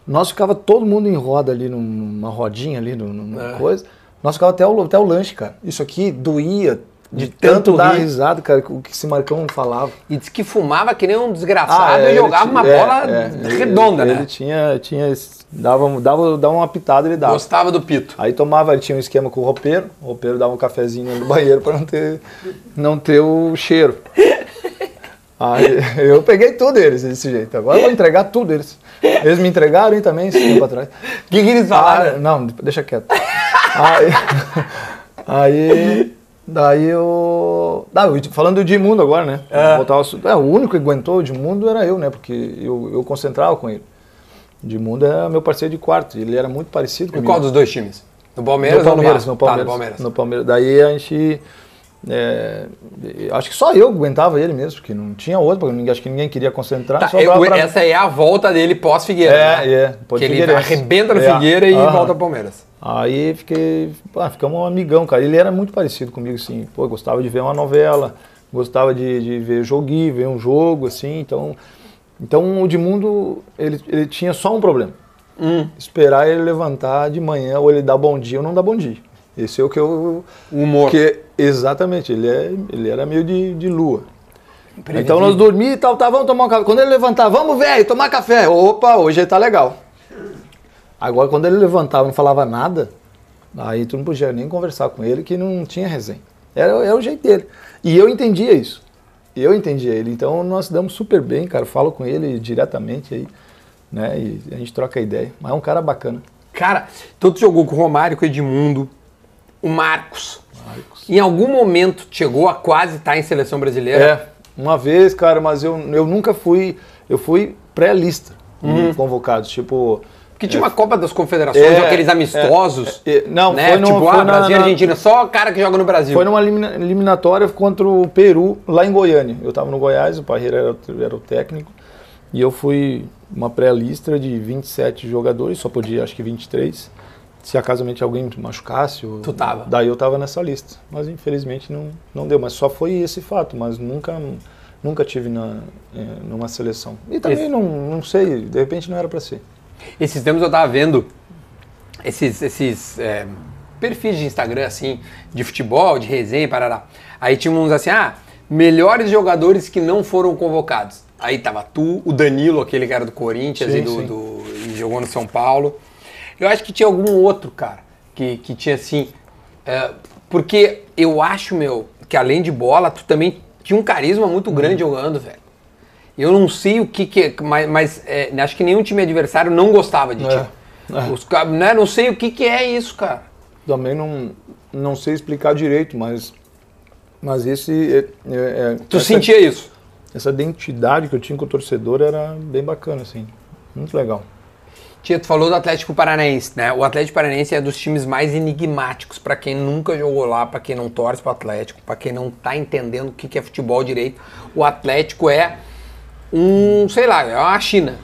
Nós ficava todo mundo em roda ali, num- numa rodinha ali, num- numa É. coisa. Nós ficava até o, até o lanche, cara. Isso aqui doía de, De tanto, tanto dar rir. risada, cara, o que esse Marcão falava. E disse que fumava que nem um desgraçado Ah, é, e jogava ti- uma é, bola é, redonda, ele, né? Ele tinha, tinha dava, dava, dava uma pitada, ele dava. Gostava do pito. Aí tomava, ele tinha um esquema com o roupeiro, o roupeiro dava um cafezinho no banheiro para não ter, não ter o cheiro. Aí eu peguei tudo eles desse jeito. Agora eu vou entregar tudo eles. Eles me entregaram hein, também esse tempo atrás. O que, que eles Ah, falaram? não, deixa quieto. Aí, aí daí eu. Ah, eu- falando do Edmundo agora, né? Voltar ao assunto. É, o único que aguentou o Edmundo era eu, né? Porque eu, eu concentrava com ele. O Edmundo era meu parceiro de quarto, ele era muito parecido comigo. qual dos dois times? No Palmeiras, no ou no Palmeiras, Vasco? no Palmeiras, Tá, no Palmeiras. no Palmeiras. Daí a gente. É, acho que só eu aguentava ele mesmo, porque não tinha outro, porque acho que ninguém queria concentrar. Tá, eu- pra- Essa é a volta dele pós-Figueira. É, né? é, pode Que ele arrebenta no É. Figueira e Aham. volta ao Palmeiras. Aí fiquei. Ah, ficamos um amigão, cara. Ele era muito parecido comigo, assim. Pô, gostava de ver uma novela, gostava de, de ver joguinho, ver um jogo, assim. Então, então o Edmundo, ele, ele tinha só um problema. Hum. Esperar ele levantar de manhã, ou ele dar bom dia ou não dar bom dia. Esse é o que eu. O humor. Porque, exatamente, ele, é, ele era meio de, de lua. Então nós dormíamos e tal, tá, vamos tomar um café. Quando ele levantar, vamos, velho, tomar café. Opa, hoje ele tá legal. Agora, quando ele levantava e não falava nada, aí tu não podia nem conversar com ele, que não tinha resenha. Era, era o jeito dele. E eu entendia isso. Eu entendia ele. Então nós damos super bem, cara. Eu falo com ele diretamente aí, né? E a gente troca ideia. Mas é um cara bacana. Cara, então tu jogou com o Romário, com o Edmundo, o Marcos. Em algum momento chegou a quase estar em seleção brasileira. É, uma vez, cara, mas eu, eu nunca fui. Eu fui pré-lista de convocados. Tipo. Porque tinha uma Copa das Confederações, É, aqueles amistosos. é, é, não, né? foi no- tipo, foi ah, na- Brasil e na- Argentina, só cara que joga no Brasil. Foi numa elimina- eliminatória contra o Peru, lá em Goiânia. Eu estava no Goiás, o Parreira era, o- era o técnico. E eu fui uma pré-lista de 27 jogadores, só podia acho que 23. Se acaso alguém machucasse. ou- Tu tava. Daí eu tava nessa lista. Mas infelizmente não, não deu. Mas só foi esse fato. Mas nunca, nunca tive na, eh, numa seleção. E também Esse- não, não sei, de repente não era para ser. Esses tempos eu tava vendo esses, esses é, perfis de Instagram, assim, de futebol, de resenha, parará. Aí tinha uns assim, ah, melhores jogadores que não foram convocados. Aí tava tu, o Danilo, aquele cara do Corinthians Sim, e, do, do- e jogou no São Paulo. Eu acho que tinha algum outro, cara, que, que tinha assim. é, porque eu acho, meu, que além de bola, tu também tinha um carisma muito grande Uhum. jogando, velho. Eu não sei o que que é, mas, mas, é, acho que nenhum time adversário não gostava de ti. É. Os ca- né, não sei o que que é isso, cara. Também não, não sei explicar direito, mas, mas esse. É, é- Tu essa- sentia isso? essa identidade que eu tinha com o torcedor era bem bacana, assim. Muito legal. Tia, tu falou do Atlético Paranaense, né? O Atlético Paranaense é dos times mais enigmáticos pra quem nunca jogou lá, pra quem não torce pro Atlético, pra quem não tá entendendo o que que é futebol direito. O Atlético é um, sei lá, é uma China,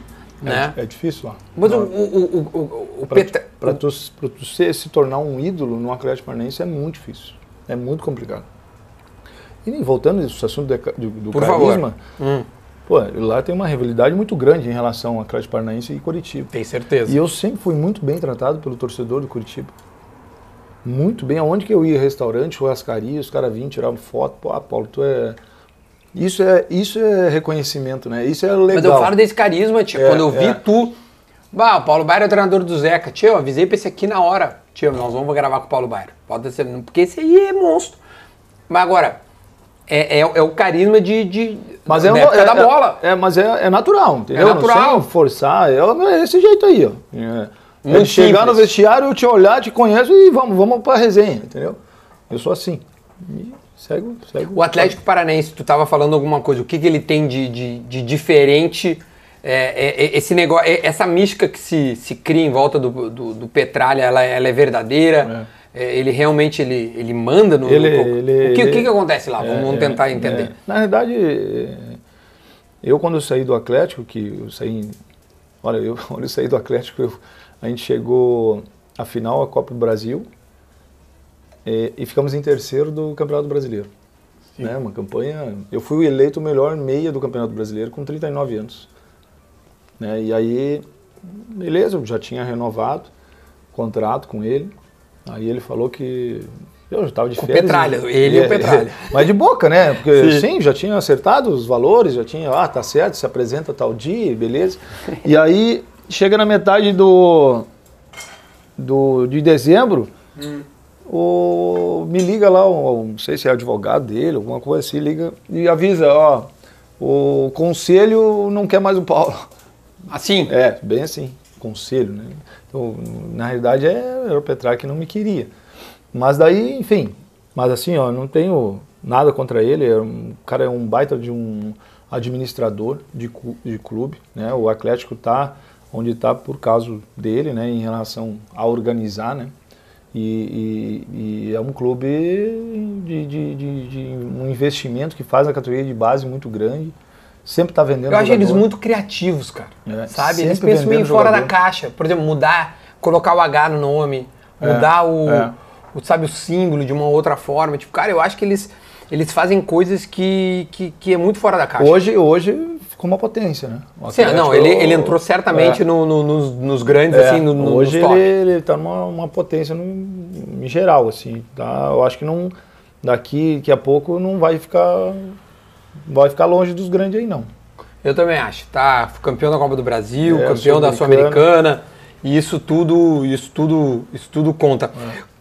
né? É, é difícil lá. Mas o, o, o, o, o Pra, Petra- pra tu, pra tu ser- se tornar um ídolo no Atlético Paranaense é muito difícil. É muito complicado. E voltando nesse assunto do, do Por favor. carisma, Hum, pô, lá tem uma rivalidade muito grande em relação ao Atlético Paranaense e Curitiba. tem certeza. E eu sempre fui muito bem tratado pelo torcedor do Curitiba. Muito bem. Aonde que eu ia, restaurante, churrascaria, os caras vinham, tiravam foto. Pô, ah, Paulo, tu é... Isso é, isso é reconhecimento, né? Isso é legal. Mas eu falo desse carisma, tio. É, Quando eu vi é. tu. Bah, o Paulo Bairro é o treinador do Zeca. Tio, eu avisei pra esse aqui na hora. Tio, nós vamos gravar com o Paulo Bairro. Pode ser, porque esse aí é monstro. Mas agora, é, é, é o carisma de. de Mas é, é, da bola. É, mas é, é natural, entendeu? É natural. Sem forçar, é é esse jeito aí, ó. É, É Muito chegar simples. no vestiário, eu te olhar, te conheço e vamos, vamos pra resenha, entendeu? Eu sou assim. E segue, segue. O Atlético Paranaense, tu tava falando alguma coisa, o que, que ele tem de, de, de diferente? esse negócio, essa mística que se, se cria em volta do, do, do Petralha, ela, ela é verdadeira? É, ele realmente ele, ele manda no. Ele- no- ele- o que, o que ele- que acontece lá? Vamos, vamos É, tentar é, entender. é. Na verdade, é, eu quando eu saí do Atlético, que eu saí. Olha, eu quando eu saí do Atlético, eu- a gente chegou à final da Copa do Brasil é, e ficamos em terceiro do Campeonato Brasileiro. Né? Uma campanha. Eu fui eleito o melhor meia do Campeonato Brasileiro com 39 anos. Né? E aí, beleza, eu já tinha renovado o contrato com ele. Aí ele falou que eu já estava de Com férias. Petralha, ele e o É, Petralha. Mas de boca, né? Porque Sim. sim. já tinha acertado os valores, já tinha, ah, tá certo, se apresenta tal dia, beleza. E aí, chega na metade do, do de dezembro, o, me liga lá, não sei se é advogado dele, alguma coisa assim, liga e avisa, ó, o conselho não quer mais o Paulo. Assim? É, bem assim, conselho, né? Então, na realidade, é, era o Petrarca que não me queria. Mas daí, enfim, mas assim, ó, não tenho nada contra ele, é o cara é um baita de um administrador de, de clube, né? O Atlético tá onde está por causa dele, né, em relação a organizar, né? E, e- e é um clube de, de- de- de um investimento que faz a categoria de base muito grande, sempre está vendendo Eu acho eles muito criativos, cara. É, sabe? Eles pensam meio fora da caixa. Por exemplo, mudar, colocar o H no nome, É, mudar o, é. o, sabe, o símbolo de uma outra forma. Tipo, cara, eu acho que eles, eles fazem coisas que, que, que é muito fora da caixa. Hoje, hoje ficou uma potência, né? Sim, não, ele, ele entrou certamente É. no- no- nos, nos grandes, É, assim, no, hoje nos ele, ele tá numa uma potência no, em geral, assim. Tá? Eu acho que não daqui, daqui a pouco não vai ficar vai ficar longe dos grandes aí não. Eu também acho. Tá campeão da Copa do Brasil, É, campeão da Sul-Americana. E isso tudo, isso tudo, isso tudo conta.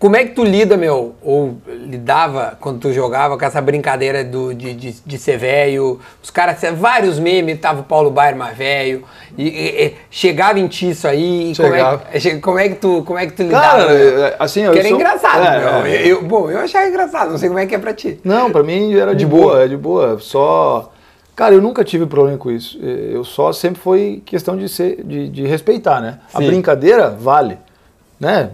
Como é que tu lida, meu, ou lidava quando tu jogava com essa brincadeira do, de, de, de ser velho? Os caras, vários memes, tava o Paulo Baier mais velho. E, e- e chegava em ti isso aí. Como é, que- como é que tu, como é que tu lidava? Cara, meu? é, assim, eu Que era sou- engraçado, é, meu. é. Eu, bom, eu achava engraçado, não sei como é que é pra ti. Não, pra mim era de, boa, boa. é de boa. Só. Cara, eu nunca tive problema com isso. Eu só sempre foi questão de ser, de, de respeitar, né? A Sim. brincadeira vale, né?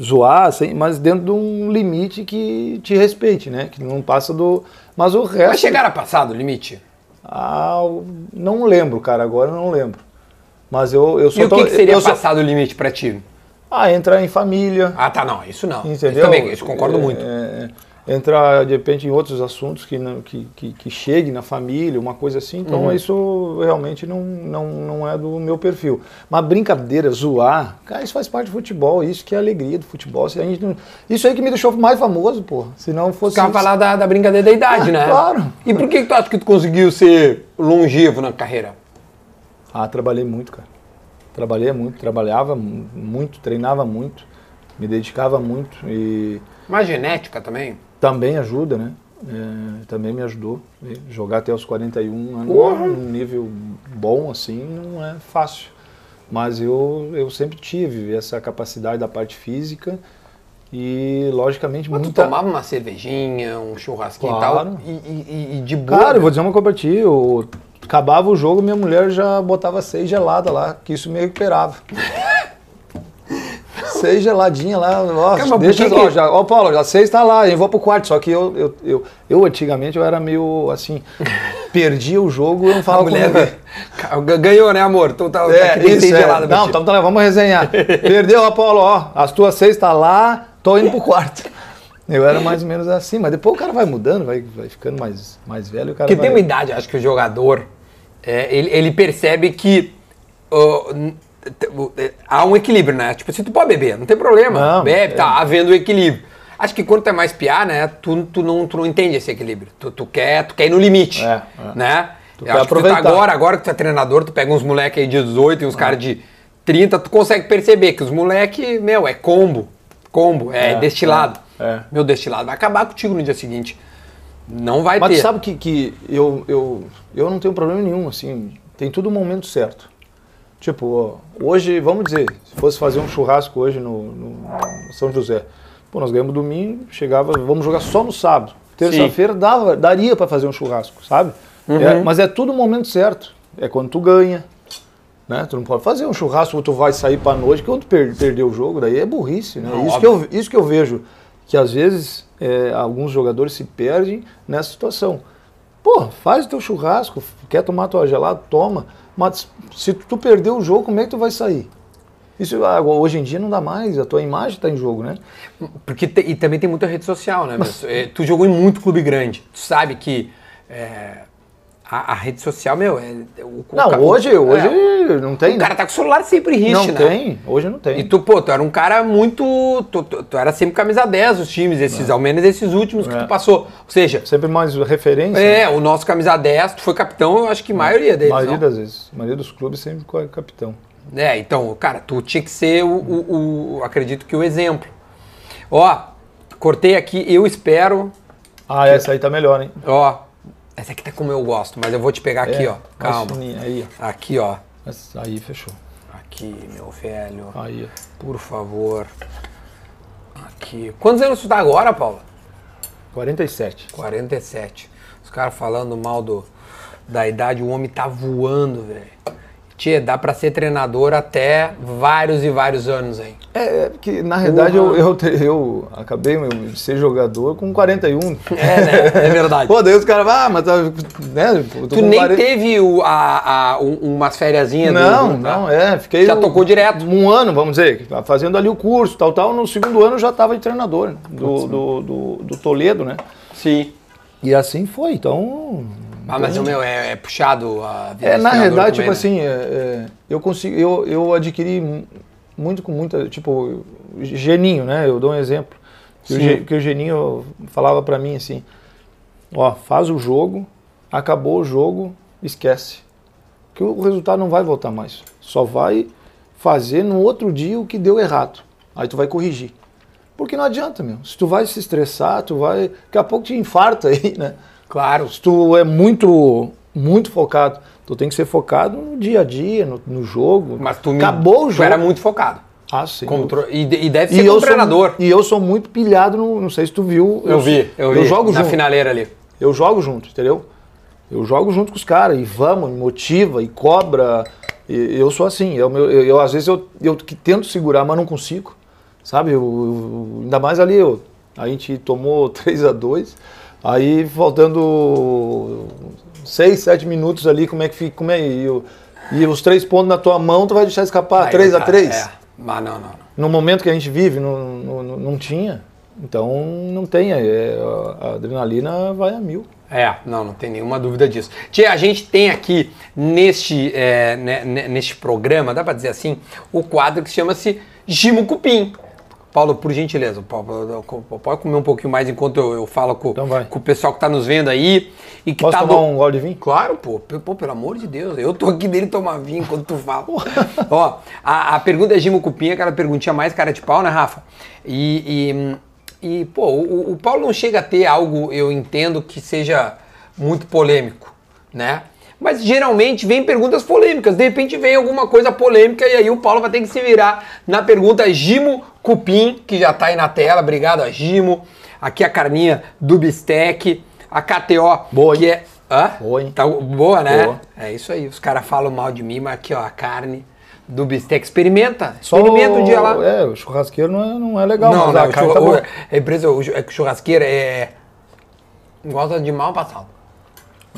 Zoar, assim, mas dentro de um limite que te respeite, né? Que não passa do. Mas o resto. Mas chegaram a passar do limite? Ah, não lembro, cara. Agora eu não lembro. Mas eu, eu só E o que, que seria eu passar do limite pra ti? Ah, entrar em família. Ah, tá, não, isso não. Entendeu? Isso também, isso concordo É, muito. é, entrar, de repente, em outros assuntos que, não, que, que, que chegue na família, uma coisa assim. Então, Uhum. isso realmente não, não, não é do meu perfil. Mas brincadeira, zoar, cara, isso faz parte do futebol. Isso que é a alegria do futebol. Se a gente não- isso aí que me deixou mais famoso, pô. Se não fosse. Ficava falar da, da brincadeira da idade, Ah, né? claro. E por que, que tu acha que tu conseguiu ser longevo na carreira? Ah, trabalhei muito, cara. Trabalhei muito, trabalhava mu- muito, treinava muito, me dedicava muito e Mas genética também? Também ajuda, né? É, também me ajudou. Jogar até os 41 anos Porra! num nível bom assim não é fácil. Mas eu, eu sempre tive essa capacidade da parte física e logicamente Mas tu muita... tomava uma cervejinha, um churrasquinho Claro. e tal, e, e- e de boa. Cara, eu né? vou dizer uma coisa pra ti, eu acabava o jogo, minha mulher já botava seis gelada lá, que isso me recuperava. seis geladinha lá, Cara, mas deixa, que ó, já, ó, Paulo, já seis tá lá, eu vou pro quarto, só que eu, eu, eu, eu antigamente eu era meio assim, perdia o jogo, eu não falava com mulher ninguém. Ganhou, né, amor? Então tá, tá É, tem isso, é. Não, então tá, vamos resenhar. Perdeu, ó, Paulo, ó, as tuas seis tá lá, tô indo pro quarto. Eu era mais ou menos assim, mas depois o cara vai mudando, vai, vai ficando mais, mais velho, o cara Porque vai... tem uma idade, acho que o jogador, é, ele, ele percebe que é, há um equilíbrio, né? Tipo, se tu pode beber, não tem problema, Não, bebe, é. tá havendo um equilíbrio. Acho que quando tu é mais piá, né, tu, tu, não, tu não entende esse equilíbrio. Tu, tu, quer, tu quer ir no limite, É, é. né? Tu Eu acho que tu tá aproveitar. agora, agora que tu é treinador, tu pega uns moleques aí de 18 e uns caras de 30, tu consegue perceber que os moleques, meu, é combo, combo, é, É, destilado. é, é. Meu destilado vai acabar contigo no dia seguinte. Não vai Mas ter. tu sabe que, que eu, eu, eu não tenho problema nenhum, assim, tem tudo o momento certo. Tipo, hoje, vamos dizer, se fosse fazer um churrasco hoje no, no- São José, pô, nós ganhamos domingo, chegava, vamos jogar só no sábado. Terça-feira dava, daria para fazer um churrasco, sabe? É, mas é tudo no momento certo. É quando tu ganha. Né? Tu não pode fazer um churrasco ou tu vai sair para noite quando tu per perder o jogo, daí é burrice, né? Não, isso, que eu, isso que eu vejo, que às vezes é, alguns jogadores se perdem nessa situação. Pô, faz o teu churrasco, quer tomar tua gelada, toma. Mas se tu perder o jogo, como é que tu vai sair? Isso ah, hoje em dia não dá mais, a tua imagem está em jogo, né? Porque te- e também tem muita rede social, né? Mas, é, tu jogou em muito clube grande. Tu sabe que é, a, a rede social, meu, é. O, o Não, hoje, o- hoje é, não tem, o cara né? tá com o celular sempre riche, Não né? tem, hoje não tem. E tu, pô, tu era um cara muito. Tu, tu- tu era sempre camisa 10 dos times, esses, ao menos esses últimos que É. tu passou. Ou seja, Sempre mais referência. né? é, o nosso camisa 10, tu foi capitão, eu acho que a maioria A deles. maioria não? das vezes. A maioria dos clubes sempre o capitão. É, então, cara, tu tinha que ser o, o- o- acredito que o exemplo. Ó, cortei aqui, eu espero, Ah, essa aí tá melhor, hein? ó, essa aqui tá como eu gosto, mas eu vou te pegar aqui, É, ó, calma. Aí, ó. Aqui, ó, Essa- Aí fechou. aqui, meu velho, Aí, ó. por favor. Aqui. Quantos anos tu tá agora, Paulo? 47. 47. Os caras falando mal do, da idade, o homem tá voando, velho. Tia, dá pra ser treinador até vários e vários anos, hein? É, é que na realidade eu, eu, eu acabei meu, de ser jogador com 41. É, né? É verdade. Pô, daí os caras, ah, mas tá, né? Tu nem 40. teve o, a, a, um- umas fériasinhas do- Não, do- não, é. Fiquei. Já tocou direto. Um ano, vamos dizer, fazendo ali o curso, tal, tal. No segundo ano eu já estava de treinador né, do, do, do, do Toledo, né? Sim. E assim foi, então. Ah, mas o meu é, é puxado a vida É, na realidade, tipo né? assim, é, é, eu consigo, eu, eu adquiri mu- muito com muita, tipo, Geninho, né? Eu dou um exemplo. Que o, que o Geninho falava pra mim assim, ó, faz o jogo, acabou o jogo, esquece. Que o resultado não vai voltar mais. Só vai fazer no outro dia o que deu errado. Aí tu vai corrigir. Porque não adianta, meu. Se tu vai se estressar, tu vai. Daqui a pouco te infarta aí, né? Claro. Se tu é muito, muito focado, tu tem que ser focado no dia a dia, no, no jogo. Mas tu me- Acabou o tu jogo. era muito focado. Ah, sim. Como tro- e, e deve E ser eu como sou, treinador. e eu sou muito pilhado no. Não sei se tu viu. Eu vi, eu vi. Eu jogo na junto. finaleira ali. Eu jogo junto, entendeu? Eu jogo junto com os caras e vamos, me motiva e cobra. E eu sou assim. Eu, eu, eu, às vezes eu, eu que tento segurar, mas não consigo. Sabe? Eu, eu- ainda mais ali, eu, a gente tomou 3 a 2 Aí faltando 6, 7 minutos ali, como é que fica? Como é, e, e os três pontos na tua mão, tu vai deixar escapar 3 a 3 É. Mas não, não, não. no momento que a gente vive, não, não, não- tinha. Então não tem. é, a adrenalina vai a mil. É, não, não tem nenhuma dúvida disso. Tia, a gente tem aqui neste, é, né, né, neste programa, dá pra dizer assim, o quadro que chama-se Gimo Cupim. Paulo, por gentileza, Paulo, pode comer um pouquinho mais enquanto eu, eu falo com, Então com o pessoal que tá nos vendo aí. E que Posso tá tomar do- um gole de vinho? Claro, pô. Pô, pelo amor de Deus. Eu tô aqui dele tomar vinho enquanto tu fala. Ó, a, a pergunta é Gimo Cupim, aquela perguntinha mais cara de pau, né, Rafa? E, e, e, pô, o, o Paulo não chega a ter algo, eu entendo, que seja muito polêmico, né? Mas geralmente vem perguntas polêmicas. De repente vem alguma coisa polêmica e aí o Paulo vai ter que se virar na pergunta Gimo Cupim, que já tá aí na tela. Obrigado a Gimo. Aqui a carninha do bistec. A KTO, Boa, que é. Hã? Boa, hein? Tá boa, né? Boa. É isso aí. Os caras falam mal de mim, mas aqui, ó, a carne do bistec. Experimenta. Experimenta um dia lá. É, o churrasqueiro não é, não é legal, não, não, a o carne churra- tá boa. o- a empresa, o, é o churrasqueiro é. Gosta de mal passado.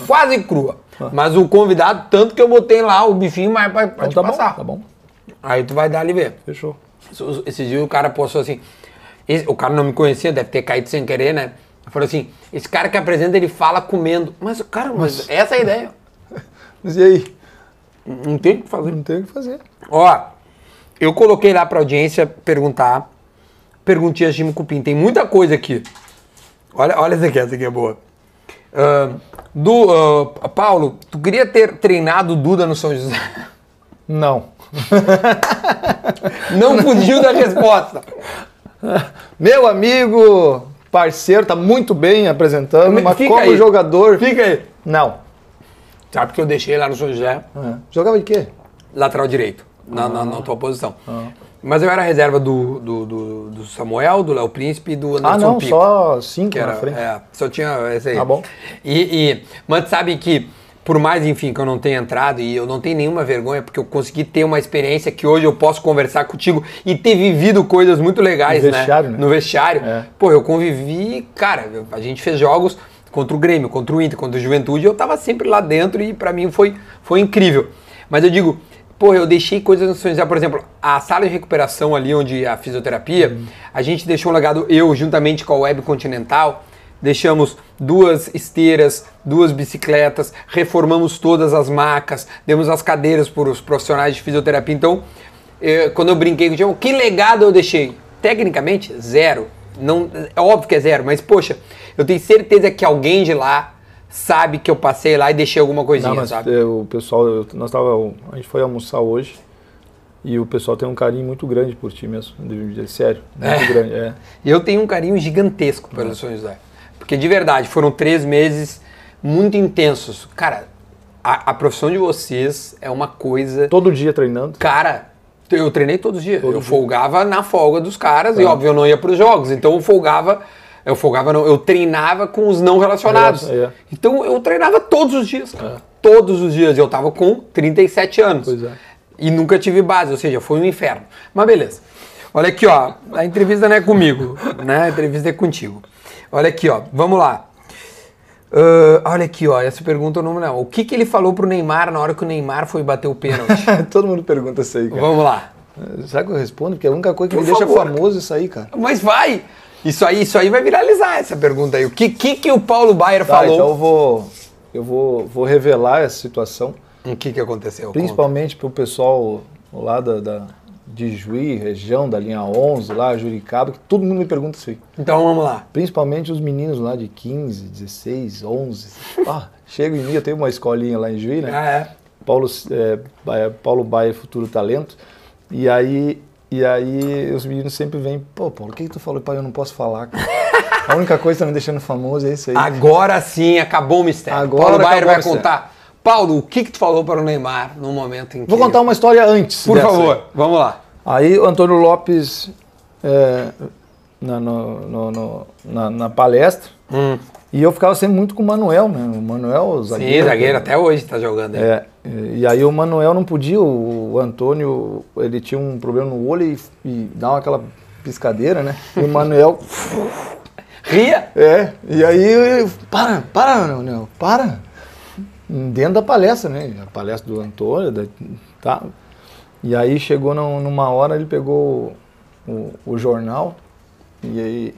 Quase crua. Mas o convidado, tanto que eu botei lá o bifinho, mas pra, pra Então tá bom, passar. tá bom. Aí tu vai dar ali ver. Fechou. Esse- dia o cara postou assim. esse- o cara não me conhecia, deve ter caído sem querer, né? Falou assim: esse cara que apresenta, ele fala comendo. Mas, cara, mas essa é a ideia. Mas e aí? Não tem o que fazer. Não tem o que fazer. Ó, eu coloquei lá pra audiência perguntar. Perguntinhas de Cupim. Tem muita coisa aqui. Olha, olha essa aqui, essa aqui é boa. Ah, do, ah, Paulo, tu queria ter treinado o Duda no São José? Não. Não fugiu da resposta. Meu amigo, parceiro, tá muito bem apresentando, mas Fica como aí. jogador. Fica aí. Não. Sabe que eu deixei lá no São José? É. Jogava de quê? lateral direito, na, na- Ah. na tua posição. Mas eu era reserva do, do, do- do Samuel, do Léo Príncipe e do Anderson Ah, não, Pico. só cinco Que na era, frente. é, só tinha esse aí. Tá bom. E, e- mas sabe que, por mais, enfim, que eu não tenha entrado, e eu não tenho nenhuma vergonha, porque eu consegui ter uma experiência que hoje eu posso conversar contigo e ter vivido coisas muito legais, No vestiário, né? No vestiário. É. Pô, eu convivi, cara, a gente fez jogos contra o Grêmio, contra o Inter, contra o Juventude, e eu tava sempre lá dentro e pra mim foi, foi incrível. Mas eu digo, pô, eu deixei coisas no sonho. Por exemplo, a sala de recuperação ali onde a fisioterapia, a gente deixou um legado, eu juntamente com a Web Continental, deixamos duas esteiras, duas bicicletas, reformamos todas as macas, demos as cadeiras para os profissionais de fisioterapia. Então, eh, quando eu brinquei com o Tiago, que legado eu deixei? Tecnicamente, zero. Não, é óbvio que é zero, mas poxa, eu tenho certeza que alguém de lá sabe que eu passei lá e deixei alguma coisinha, Não, mas sabe? é, o pessoal, eu- nós tava, a gente foi almoçar hoje e o pessoal tem um carinho muito grande por ti mesmo, de, de- sério, muito É. grande. É. Eu tenho um carinho gigantesco pelo São José. Porque de verdade, foram três meses muito intensos. Cara, a, a profissão de vocês é uma coisa. Todo dia treinando. Cara, eu treinei todos os dias. Todo eu dia. folgava na folga dos caras e, óbvio, eu não ia para os jogos. Então eu folgava. Eu folgava, não, eu treinava com os não relacionados. É, é. Então eu treinava todos os dias, cara. Todos os dias. Eu tava com 37 anos. Pois é. E nunca tive base, ou seja, foi um inferno. Mas beleza. Olha aqui, ó. A entrevista não é comigo, né? A entrevista é contigo. Olha aqui, ó. Vamos lá. Ah, olha aqui, ó. Essa pergunta eu não lembro. O que, que ele falou pro Neymar na hora que o Neymar foi bater o pênalti? Todo mundo pergunta isso aí, cara. Vamos lá. Será que eu respondo? Porque é a única coisa que Por me deixa favor. famoso isso aí, cara. Mas vai! Isso aí, isso aí vai viralizar essa pergunta aí. O que, que, que o Paulo Baier Tá, falou? então eu vou, eu vou, vou revelar essa situação, O que, que aconteceu? principalmente pro pessoal lá da, da- de Juí, região da linha 11, lá, Juricaba, que todo mundo me pergunta isso aí. Então vamos lá. Principalmente os meninos lá de 15, 16, 11. Ah, chega em mim, eu tenho uma escolinha lá em Juí, né? Ah, é. Paulo, é, Paulo Baia Futuro Talento. E aí, e aí os meninos sempre vêm, pô, Paulo, o que, que tu falou? Pai, eu não posso falar, cara. A única coisa que tá me deixando famoso é isso aí. Agora sim, acabou o mistério. Agora Paulo Baier vai contar. Paulo, o que, que tu falou para o Neymar no momento em que. Vou contar uma história antes. Por favor, aí. vamos lá. Aí o Antônio Lopes, é, na, no- no- no- na, na palestra, e eu ficava sempre muito com o Manuel, né? O Manuel, Sim, zagueiro. zagueiro, até hoje tá jogando aí. É, e aí o Manuel não podia, o, o Antônio, ele tinha um problema no olho e, e dava aquela piscadeira, né? E o Manuel, Ria? é, e aí, eu, para, para, Manuel, para. Dentro da palestra, né? A palestra do Antônio, da, tá. E aí chegou num- numa hora, ele pegou o, o jornal e aí,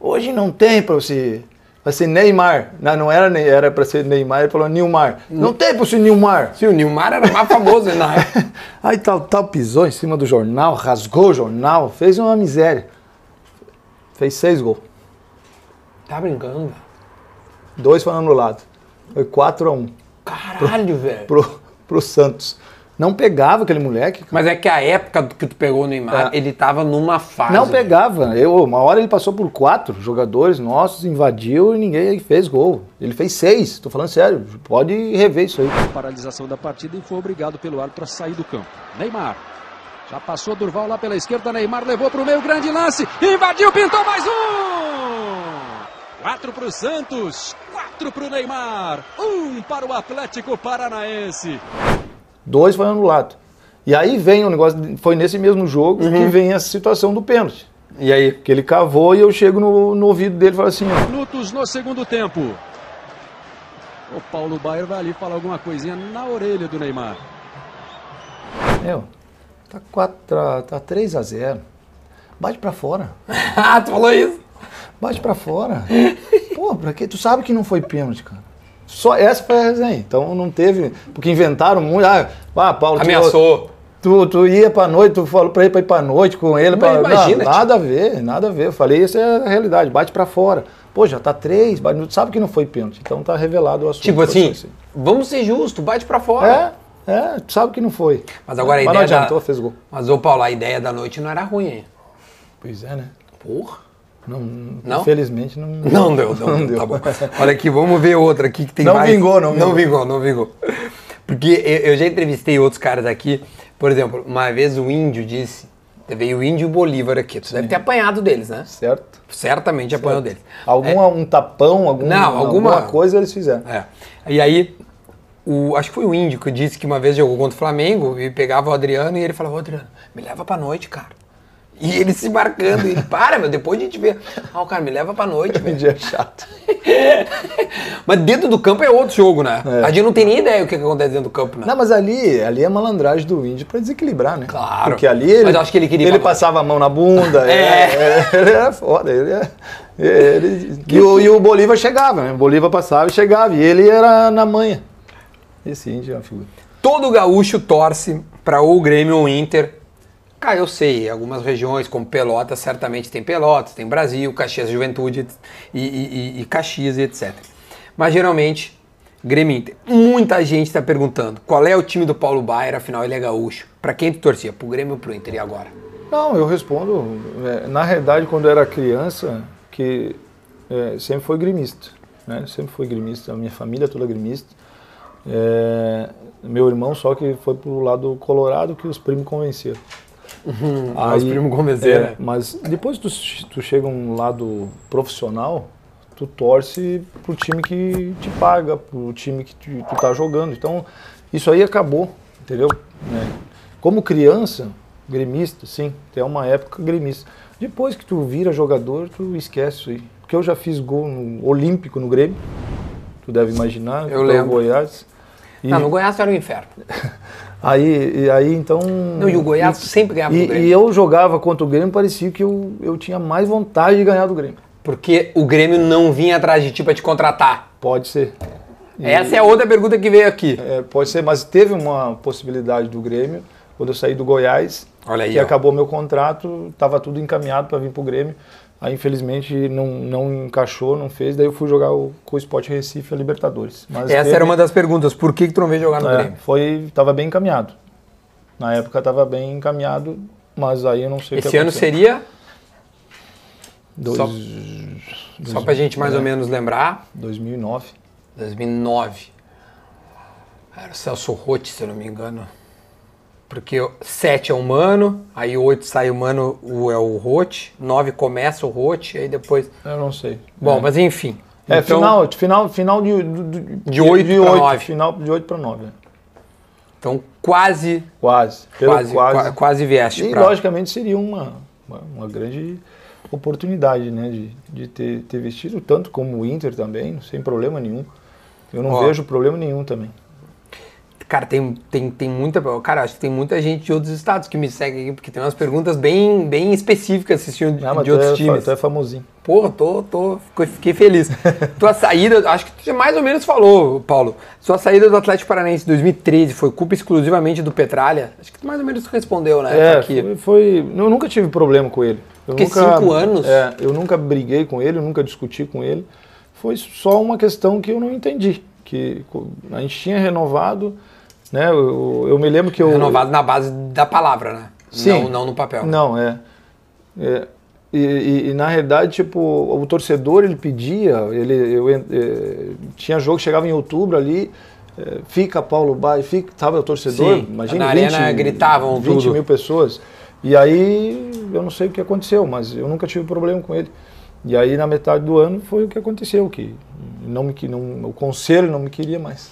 hoje não tem pra você, vai ser Neymar. Não, não era, era pra ser Neymar, ele falou Nilmar. Não tem pra ser Nilmar. Sim, o Nilmar era mais famoso na época. Aí tal, tal pisou em cima do jornal, rasgou o jornal, fez uma miséria. Fez seis gols. Tá brincando. Dois foram anulados. Foi 4 a 1 Caralho, velho. pro, pro Santos. Não pegava aquele moleque. cara. Mas é que a época que tu pegou o Neymar, É. ele tava numa fase. Não pegava. Eu, uma hora ele passou por quatro jogadores nossos, invadiu e ninguém fez gol. Ele fez seis. Tô falando sério. Pode rever isso aí. paralisação da partida e foi obrigado pelo árbitro a sair do campo. Neymar. Já passou Durval lá pela esquerda. Neymar levou para o meio. Grande lance. Invadiu, pintou mais um. Quatro para o Santos. Quatro para o Neymar. Um para o Atlético Paranaense. Dois foi anulado. E aí vem o negócio, de- foi nesse mesmo jogo que vem essa situação do pênalti. E aí? Que ele cavou e eu chego no, no ouvido dele e falo assim, ó. Minutos no segundo tempo. O Paulo Baier vai ali falar alguma coisinha na orelha do Neymar. Meu, tá, 4, tá, tá 3 a 0 Bate pra fora. ah, tu falou isso? Bate pra fora. Pô, pra quê? Tu sabe que não foi pênalti, cara. Só essa foi a resenha. Então não teve. Porque inventaram muito. Ah, ah Paulo, Ameaçou. Tu, tu ia pra noite, tu falou pra ele pra ir pra noite com ele. Pra, imagina, não, nada a ver, nada a ver. Eu falei, isso é a realidade, bate pra fora. Pô, já tá três, bate- tu sabe que não foi pênalti. Então tá revelado o assunto. Tipo Foi assim, vamos ser justos, bate pra fora. É, é, tu sabe que não foi. Mas agora a Mas não ideia da- adiantou, fez gol. Mas, ô Paulo, a ideia da noite não era ruim, hein? Pois é, né? Porra. Não, Não? Infelizmente não. Não deu, não, Não deu. Tá bom. Olha aqui, vamos ver outra aqui que tem Não mais- vingou, não Não vingou. não vingou. Porque eu, eu já entrevistei outros caras aqui. Por exemplo, uma vez o índio disse. Veio o índio e o Bolívar aqui. Tu deve ter apanhado deles, né? Certo? Certamente apanhou deles. Algum um tapão, algum, Não, alguma- alguma coisa eles fizeram. É. E aí, o, acho que foi o Índio que disse que uma vez jogou contra o Flamengo e pegava o Adriano e ele falava, ô Adriano, me leva pra noite, cara. E ele se marcando, e ele, para, meu, depois a gente vê. Ah, o cara, me leva pra noite, velho. Dia chato. Mas dentro do campo é outro jogo, né? É. A gente não tem nem ideia o que, que acontece dentro do campo, né? Não, mas ali, ali é malandragem do índio pra desequilibrar, né? Claro. Porque ali ele, Mas eu acho que ele queria ele passava a mão na bunda. É. é, Ele era foda. Ele é- ele- e, o, e o Bolívar chegava, né? O Bolívar passava e chegava. E ele era na manha. Esse índio é uma figura. Todo gaúcho torce pra ou Grêmio ou Inter. Cara, eu sei, algumas regiões, como Pelotas, certamente tem Pelotas, tem Brasil, Caxias Juventude e, e- e- e Caxias etc. Mas geralmente, Grêmio Inter. Muita gente está perguntando qual é o time do Paulo Baier, afinal ele é gaúcho. Pra quem tu torcia? Pro Grêmio ou pro Inter? E agora? Não, eu respondo. é, na realidade, quando eu era criança, que é, sempre foi gremista. Né? Sempre foi gremista. A minha família toda é gremista. É, meu irmão só que foi pro lado colorado que os primos convenceram. Os primos convenceram, é, né? Mas depois tu, tu chega um lado profissional, tu torce pro time que te paga, pro time que tu, tu tá jogando. Então, isso aí acabou, entendeu? Né? Como criança, gremista, sim, tem uma época gremista. Depois que tu vira jogador, tu esquece isso aí. Porque eu já fiz gol no Olímpico no Grêmio, tu deve imaginar, Eu lembro. Goiás. E Não, no Goiás era o inferno. aí, e aí, então... Não, e o Goiás sempre ganhava do E, Grêmio. e eu jogava contra o Grêmio, parecia que eu, eu tinha mais vontade de ganhar do Grêmio. Porque o Grêmio não vinha atrás de ti pra te contratar. Pode ser. E- Essa é a outra pergunta que veio aqui. é, pode ser, mas teve uma possibilidade do Grêmio, quando eu saí do Goiás, Olha aí, que ó. acabou meu contrato, estava tudo encaminhado para vir para o Grêmio. Aí, infelizmente, não, não encaixou, não fez. Daí eu fui jogar o, com o Sport Recife a Libertadores. Mas Essa teve- era uma das perguntas. Por que, que tu não veio jogar no é, Grêmio? foi, estava bem encaminhado. Na época estava bem encaminhado, mas aí eu não sei o que Esse ano aconteceu. seria, Dois, só- só pra gente mais é. ou menos lembrar, 2009. 2009. Era o Celso Rotti, se eu não me engano. Porque 7 é um mano, aí 8 sai o mano, o é o Rotti, 9 começa o Rotti, aí depois... Eu não sei. Bom, é. mas enfim. É, Então, final, final, final de, de, De oito pra oito, nove. Final de 8 para 9. Então quase, Quase. Quase, quase, quase vieste E pra... logicamente seria uma, uma, uma grande oportunidade, né? De, de ter, ter vestido tanto como o Inter também, sem problema nenhum. Eu não Ó. vejo problema nenhum também. Cara, tem, tem, tem muita. Cara, acho que tem muita gente de outros estados que me segue aqui, porque tem umas perguntas bem, bem específicas assistindo de, Ah, de tu, outros é, times. tu é famosinho. Porra, tô, tô, fiquei feliz. Tua saída, acho que tu já mais ou menos falou, Paulo. Sua saída do Atlético Paranaense em 2013 foi culpa exclusivamente do Petralha? Acho que tu mais ou menos respondeu, né? É, aqui. foi, foi- Eu nunca tive problema com ele. Eu Porque nunca, cinco anos? É, eu nunca briguei com ele, eu nunca discuti com ele. Foi só uma questão que eu não entendi. Que a gente tinha renovado, né? Eu, eu me lembro que eu. Renovado na base da palavra, né? Sim. Não, não no papel. Não, é. É, E, e- e, na realidade, tipo, o torcedor ele pedia, ele, eu, eh, tinha jogo que chegava em outubro ali, eh, fica Paulo Bai, fica, o torcedor, Sim, imagina na 20, arena gritavam 20 tudo. mil pessoas. E aí, eu não sei o que aconteceu, mas eu nunca tive problema com ele. E aí, na metade do ano, foi o que aconteceu, que, não me, que não, o conselho não me queria mais.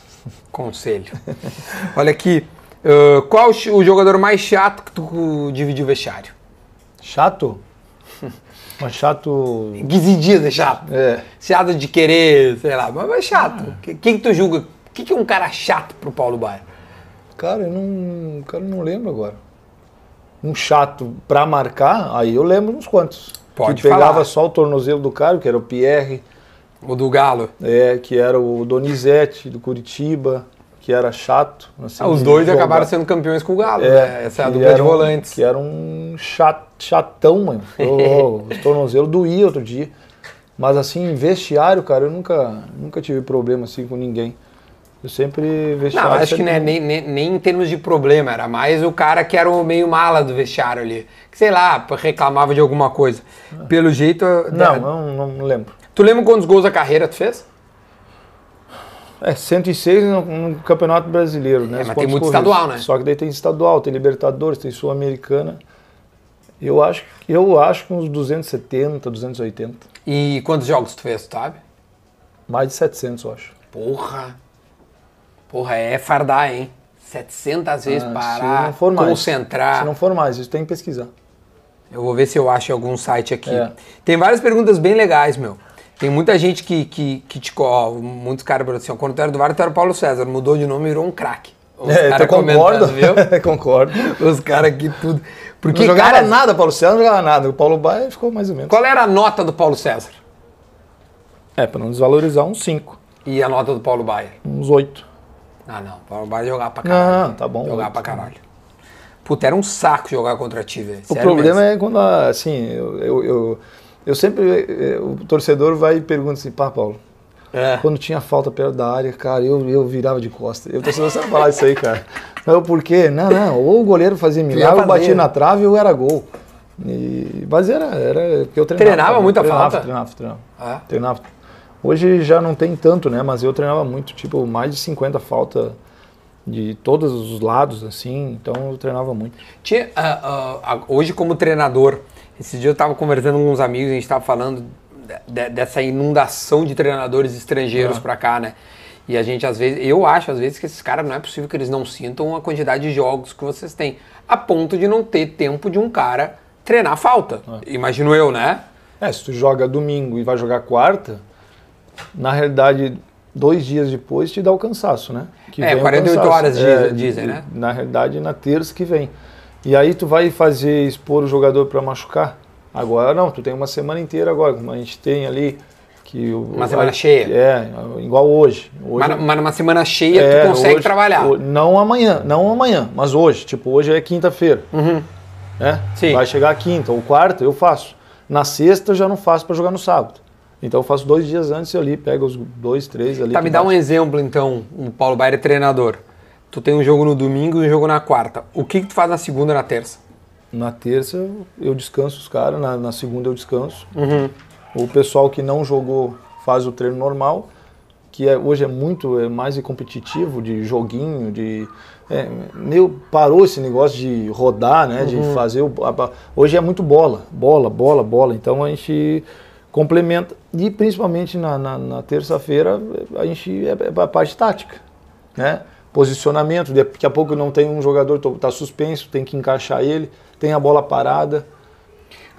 Conselho. Olha aqui. ah, qual o jogador mais chato que tu dividiu o vestiário? Chato? Mas chato... Guizzi Dias é chato. É, Chato de querer, sei lá, mas é chato. Quem que tu julga? O que, que é um cara chato pro Paulo Baier? Cara, eu não, cara, eu não lembro agora. Um chato pra marcar, aí eu lembro uns quantos. Pode que pegava falar. só o tornozelo do cara, que era o Pierre, O do Galo? é, que era o Donizete do Curitiba, que era chato. assim, Ah, os dois jogar. acabaram sendo campeões com o Galo, É, né? Essa é a dupla de um- volantes. Que era um chat, chatão, mano. Ô, Os tornozelos doía outro dia. Mas assim, em vestiário, cara, eu nunca, nunca tive problema assim com ninguém. Eu sempre Não, vestiário. acho que né, nem, nem, nem em termos de problema, era mais o cara que era o meio mala do vestiário ali. Que sei lá, reclamava de alguma coisa. Pelo jeito. Não, né, não, não lembro. Tu lembra quantos gols a carreira tu fez? É, 106 no, no Campeonato Brasileiro, né? É, mas tem muito corridos. estadual, né? Só que daí tem estadual, tem Libertadores, tem Sul-Americana. Eu acho, eu acho que uns 270, 280. E quantos jogos tu fez, tu sabe? Mais de 700, eu acho. Porra. Porra, é fardar, hein? 700 vezes Ah, parar, se mais. concentrar. Se não for mais, isso tem que pesquisar. Eu vou ver se eu acho algum site aqui. É. Tem várias perguntas bem legais, meu. Tem muita gente que, que, que te. Ó, muitos caras assim: ó, quando tu era do VAR, tu era o Paulo César, mudou de nome e virou um craque. Os É, eu concordo, viu? concordo. Os caras aqui tudo. Porque, não jogava cara, nada, Paulo César não jogava nada. O Paulo Baia ficou mais ou menos. qual era a nota do Paulo César? É, pra não desvalorizar, uns 5, E a nota do Paulo Baier? uns 8. Ah, não. O Paulo Baier jogava pra caralho. Não, tá bom. Jogava pra caralho. Puta, era um saco jogar contra ti, velho. O problema é quando, assim, eu, eu, eu, eu sempre, eh, o torcedor vai e pergunta assim, pá, Paulo, é. quando tinha falta perto da área, cara, eu, eu virava de costa. Eu torcedor sabe falar isso aí, cara. Não, por quê? Não, não, ou o goleiro fazia milagre, eu batia na trave ou era gol. E, mas era, era porque eu treinava. Treinava muita treinava, falta? Treinava, treinava, Ah. treinava. Hoje já não tem tanto, né, mas eu treinava muito, tipo, mais de 50 falta de todos os lados, assim, então eu treinava muito. Tinha, ah, ah, hoje, como treinador, esse dia eu estava conversando com uns amigos, a gente estava falando de- de- dessa inundação de treinadores estrangeiros Ah. pra cá, né? E a gente, às vezes, eu acho, às vezes, que esses caras não é possível que eles não sintam a quantidade de jogos que vocês têm, a ponto de não ter tempo de um cara treinar falta. Ah. Imagino eu, né? É, se tu joga domingo e vai jogar quarta, na realidade, dois dias depois te dá o cansaço, né? Que É, vem o 48 cansaço. horas dizem- dizem, né? Na realidade, na terça que vem. E aí tu vai fazer, expor o jogador para machucar? Agora não, tu tem uma semana inteira agora, como a gente tem ali. Que o, Uma semana cheia. É, igual hoje. hoje Mas, mas numa semana cheia é, tu consegue hoje- trabalhar. ho- Não amanhã, não amanhã, mas hoje. Tipo, hoje é quinta-feira. Né? Sim. Vai chegar a quinta ou quarta, eu faço. Na sexta eu já não faço para jogar no sábado. Então eu faço dois dias antes ali, pego os dois, três ali. Tá, me dá um exemplo então. O Paulo Baier é treinador. Tu tem um jogo no domingo e um jogo na quarta. O que, que tu faz na segunda e na terça? Na terça eu- descanso os caras, na, na segunda eu descanso. Uhum. O pessoal que não jogou faz o treino normal, que é, hoje é muito é mais competitivo, de joguinho, de. É, meio parou esse negócio de rodar, né? De Uhum. fazer o. a- hoje é muito bola, bola, bola, bola. Então a gente complementa. E principalmente na, na- na terça-feira a gente é, é a parte tática, né? Posicionamento, daqui a pouco não tem um jogador, está suspenso, tem que encaixar ele, tem a bola parada.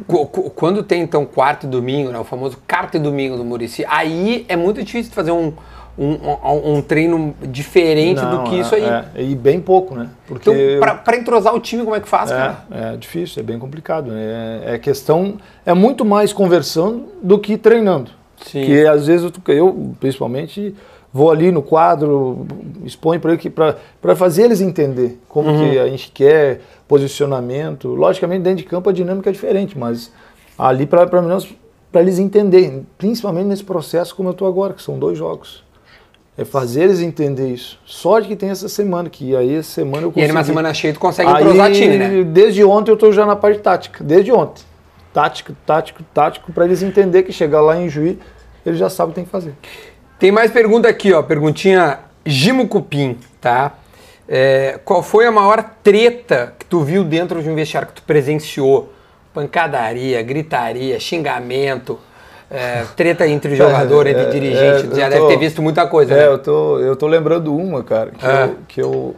Qu- qu- Quando tem então quarto e domingo, né, o famoso quarto e domingo do Murici, aí é muito difícil fazer um, um, um- um treino diferente do Não, que é- isso aí. É, e bem pouco, né? Porque Então, pra entrosar o time, como é que faz, cara? é, é difícil, é bem complicado. Né? É, é questão, é muito mais conversando do que treinando. Sim. Que às vezes eu, eu, principalmente, vou ali no quadro, exponho para para fazer eles entender como Uhum. que a gente quer posicionamento. Logicamente, dentro de campo a dinâmica é diferente, mas ali para para eles entenderem, principalmente nesse processo como eu estou agora, que são dois jogos. É fazer eles entender isso. Sorte que tem essa semana, que aí essa semana eu E aí numa semana cheia tu consegue entrosar time, né? Desde ontem eu estou já na parte tática. Desde ontem. Tático, tático, tático, para eles entender que chegar lá em Juí, eles já sabem o que tem que fazer. Tem mais pergunta aqui, ó. Perguntinha Gimo Cupim, tá? É, qual foi a maior treta que tu viu dentro de um vestiário que tu presenciou? Pancadaria, gritaria, xingamento, é, treta entre jogador, entre É, dirigente. é, Já deve tô- ter visto muita coisa, É, né? eu tô, eu tô lembrando uma, cara, que, É. eu, que, eu,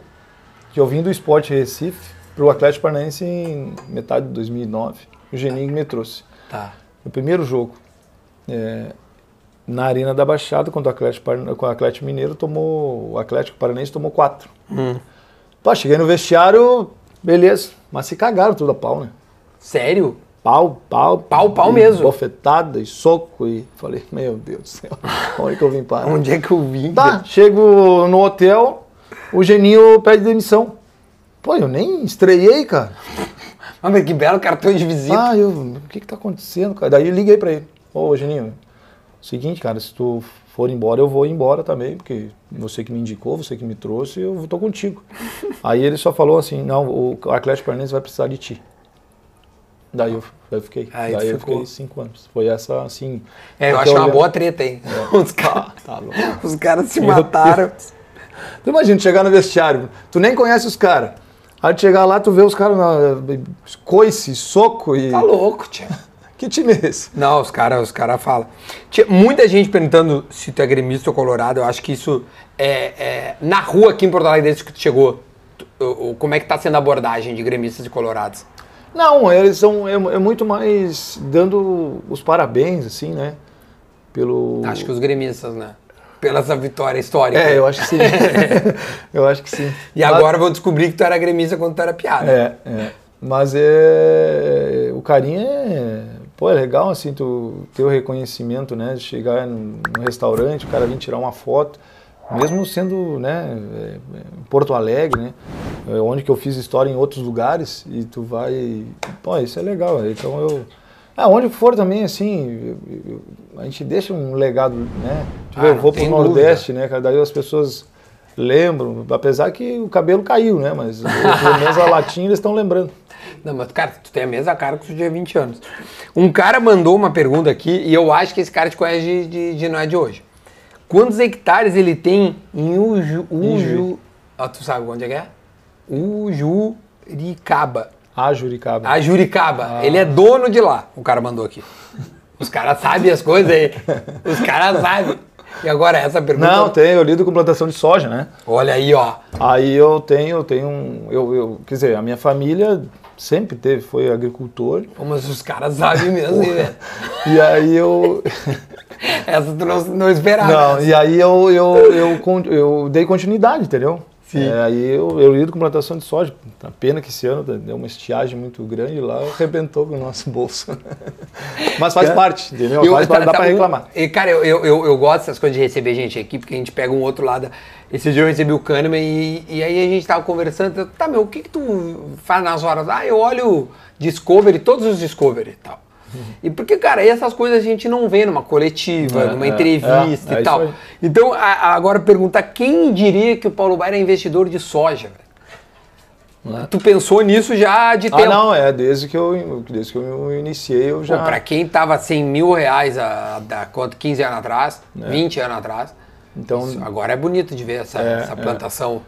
que eu vim do Esporte Recife pro Atlético Paranaense em metade de 2009. O Geninho me trouxe. Tá. No primeiro jogo, é, na Arena da Baixada, contra o Atlético, o Atlético Mineiro, tomou, o Atlético Paranaense tomou quatro. Hum. Pá, cheguei no vestiário, beleza, mas se cagaram tudo a pau, né? Sério? Pau, pau. Pau, pau e mesmo. Bofetada e soco e falei, meu Deus do céu, onde que eu vim parar? Onde é que eu vim? Tá, chego no hotel, o Geninho pede demissão. Pô, eu nem estreiei, cara. Mas que belo cartão de visita. Ah, eu, o que que tá acontecendo, cara? Daí eu liguei pra ele. Ô, Geninho, seguinte, cara, se tu for embora, eu vou embora também, porque você que me indicou, você que me trouxe, eu tô contigo. Aí ele só falou assim, não, o Atlético Paranaense vai precisar de ti. Daí eu, eu fiquei. Aí daí eu ficou. fiquei cinco anos. Foi essa, assim... É, eu acho uma olhando- boa treta, hein? Os, caras Tá os caras se Meu mataram. Tu imagina, chegar no vestiário, tu nem conhece os caras. Aí tu chegar lá, tu vê os caras na coice, soco e... Tá louco, tia. Que time é esse? Não, os caras os cara falam. Tinha muita gente perguntando se tu é gremista ou colorado. Eu acho que isso é, é- na rua aqui em Porto Alegre, desde que tu chegou, tu- como é que tá sendo a abordagem de gremistas e colorados? Não, eles são... É, é muito mais dando os parabéns, assim, né? Pelo... Acho que os gremistas, né? Pela essa vitória histórica. É, eu acho que sim. eu acho que sim. E agora vão descobrir que tu era gremista quando tu era piada. É, é. Mas é. O carinho é. Pô, é legal assim, tu ter o reconhecimento, né? De chegar num num restaurante, o cara vir tirar uma foto, mesmo sendo, né, é, é, Porto Alegre, né? é, Onde que eu fiz história em outros lugares, e tu vai. Pô, isso é legal. Então eu. Ah, onde for também, assim, eu- eu- a gente deixa um legado, né? Vê, Ah, eu vou pro Nordeste, né, cara? Daí as pessoas lembram, apesar que o cabelo caiu, né? Mas pelo menos a latinha eles estão lembrando. Não, mas, cara, tu tem a mesma cara que tu tinha 20 anos. Um cara mandou uma pergunta aqui e eu acho que esse cara te conhece de, de, de não é de hoje. Quantos hectares ele tem em Uju... Uju... Ah, tu sabe onde é que é? Ujuricaba. A Juricaba. A Juricaba. Ele é dono de lá, o cara mandou aqui. Os caras sabem as coisas aí. Os caras sabem. E agora essa pergunta... Não, tem, eu lido com plantação de soja, né? Olha aí, ó. Aí eu tenho, eu tenho um. Eu, eu, quer dizer, a minha família sempre teve, foi agricultor. Mas os caras sabem mesmo, velho? E aí eu. Essa tu não, não esperava. Não, e aí eu, eu, eu, con- eu dei continuidade, entendeu? É, aí eu, eu lido com plantação de soja. A pena que esse ano deu uma estiagem muito grande lá, arrebentou com o nosso bolso. Mas faz parte, entendeu? Eu- faz parte, dá tá- pra tá- reclamar. E, cara, eu, eu, eu, gosto dessas coisas de receber gente aqui, porque a gente pega um outro lado. Esse dia eu recebi o Kahneman e, e aí a gente tava conversando. Tá, meu, o que que tu faz nas horas? Ah, eu olho Discovery, todos os Discovery e tal. E porque, cara, essas coisas a gente não vê numa coletiva, É, numa é, entrevista é, é e tal. Então, a- agora pergunta, quem diria que o Paulo Baier é investidor de soja? velho? Tu pensou nisso já de Ah, tempo? não, é, desde que eu, desde que eu iniciei, eu já. Pô, pra quem tava 100 mil reais há, há quanto, 15 anos atrás, 20 anos atrás, Então, isso agora é bonito de ver essa, É, essa é. plantação.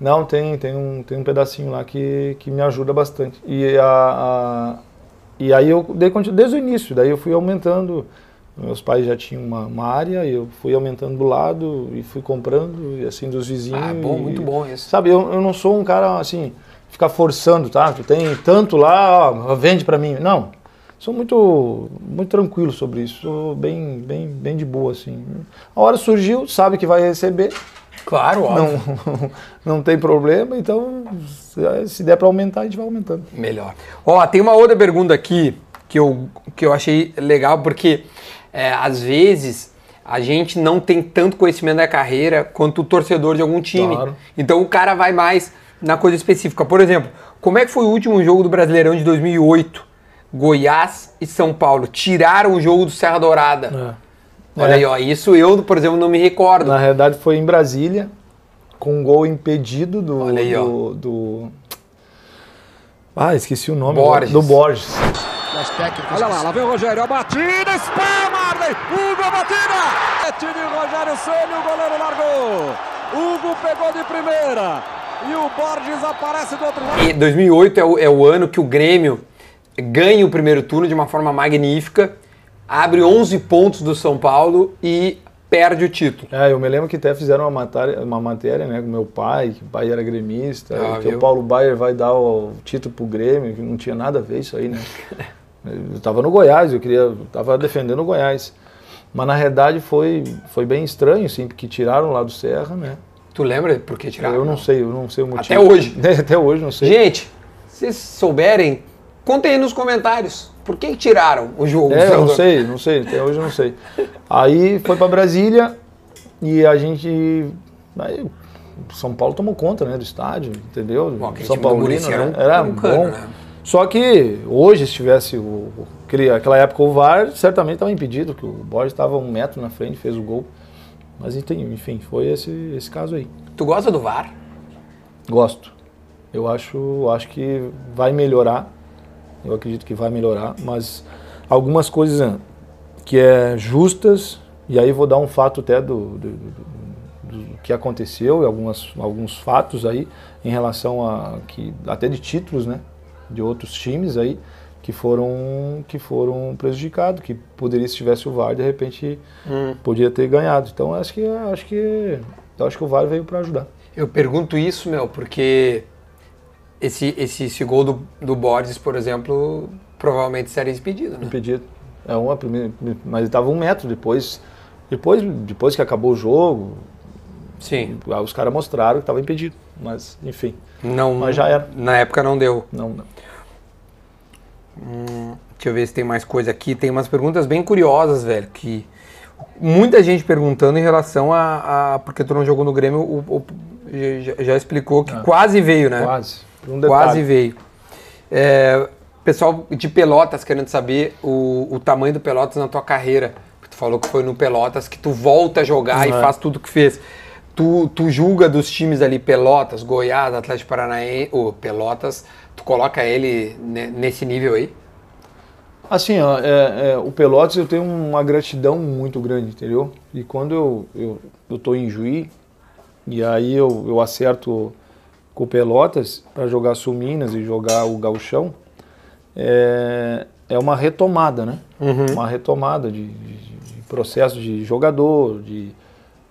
Não, tem, tem, um, tem um pedacinho lá que, que me ajuda bastante. E, a, a- e aí eu dei desde o início, daí eu fui aumentando. Meus pais já tinham uma, uma área, eu fui aumentando do lado e fui comprando, e assim, dos vizinhos. Ah, bom, e- muito bom isso. Sabe, eu, eu não sou um cara assim, ficar forçando, tá? Tu tem tanto lá, ó, vende pra mim. Não. Sou muito, muito tranquilo sobre isso, sou bem, bem, bem de boa, assim. A hora surgiu, sabe que vai receber, Claro, óbvio. não, não tem problema, então se- se der para aumentar, a gente vai aumentando. Melhor. Ó, tem uma outra pergunta aqui que eu, que eu achei legal, porque é, às vezes a gente não tem tanto conhecimento da carreira quanto o torcedor de algum time. Claro. Então o cara vai mais na coisa específica. Por exemplo, como é que foi o último jogo do Brasileirão de 2008? Goiás e São Paulo tiraram o jogo do Serra Dourada. Olha É. aí, ó, isso eu, por exemplo, não me recordo. Na realidade foi em Brasília, com um gol impedido do. Olha aí, ó. do, do- Ah, esqueci o nome. Borges. Do Borges. das técnicas. Olha lá, lá vem o Rogério, a batida, espalha Marley, Hugo a batida, é time Rogério Ceni, o goleiro largou, Hugo pegou de primeira, e o Borges aparece do outro lado. E 2008 é o, é o ano que o Grêmio ganha o primeiro turno de uma forma magnífica, abre 11 pontos do São Paulo e perde o título. É, eu me lembro que até fizeram uma matéria, uma matéria né, com meu pai, que o pai era gremista, Ah, que viu? o Paulo Baier vai dar o título pro Grêmio, que não tinha nada a ver isso aí, né? Eu tava no Goiás, eu queria, eu tava defendendo o Goiás. Mas na realidade foi, foi bem estranho, assim, porque tiraram lá do Serra, né? Tu lembra por que tiraram? eu não sei, eu não sei o motivo. Até hoje. Até hoje, não sei. Gente, se souberem, contem aí nos comentários. Por que, tiraram o jogo? É, eu não sei, não sei, até hoje eu não sei. Aí foi pra Brasília e a gente. Aí, São Paulo tomou conta né, do estádio, entendeu? Bom, São Paulino, era né? um- Era era um bom. né? Só que hoje, se tivesse o, aquele- aquela época o VAR, certamente estava impedido, que o Borges estava um metro na frente, fez o gol. Mas enfim, enfim, foi esse, esse caso aí. Tu gosta do VAR? Gosto. Eu acho, acho que vai melhorar. Eu acredito que vai melhorar, mas algumas coisas né, que é justas, e aí vou dar um fato até do, do, do, do que aconteceu, e algumas, alguns fatos aí em relação a que até de títulos, né, de outros times aí que foram que foram prejudicados, que poderia se tivesse o VAR de repente hum. podia ter ganhado. Então acho que acho que acho que o VAR veio para ajudar. Eu pergunto isso, meu, porque esse, esse, esse gol do, do Borges, por exemplo, provavelmente seria impedido, né? Impedido. É uma primeira, mas estava um metro depois, depois, depois que acabou o jogo. Sim. Os caras mostraram que estava impedido, mas enfim. Não. Mas já era. Na época não deu. Não, não. Hum, deixa eu ver se tem mais coisa aqui. Tem umas perguntas bem curiosas, velho, que muita gente perguntando em relação a, a porque tu não jogou no Grêmio, o, o já, já, explicou que ah, quase veio, né? Quase. Um quase veio. É, pessoal de Pelotas querendo saber o, o tamanho do Pelotas na tua carreira. Tu falou que foi no Pelotas que tu volta a jogar e é. faz tudo que fez. Tu, tu julga dos times ali, Pelotas, Goiás, Atlético Paranaense, ou Pelotas, tu coloca ele nesse nível aí? Assim, ó, é, é, o Pelotas eu tenho uma gratidão muito grande, entendeu? E quando eu, eu, eu tô em Juí, e aí eu, eu acerto com o Pelotas para jogar Sul Minas e jogar o Gauchão, é, é uma retomada, né? Uhum. Uma retomada de, de, de, processo de jogador, de,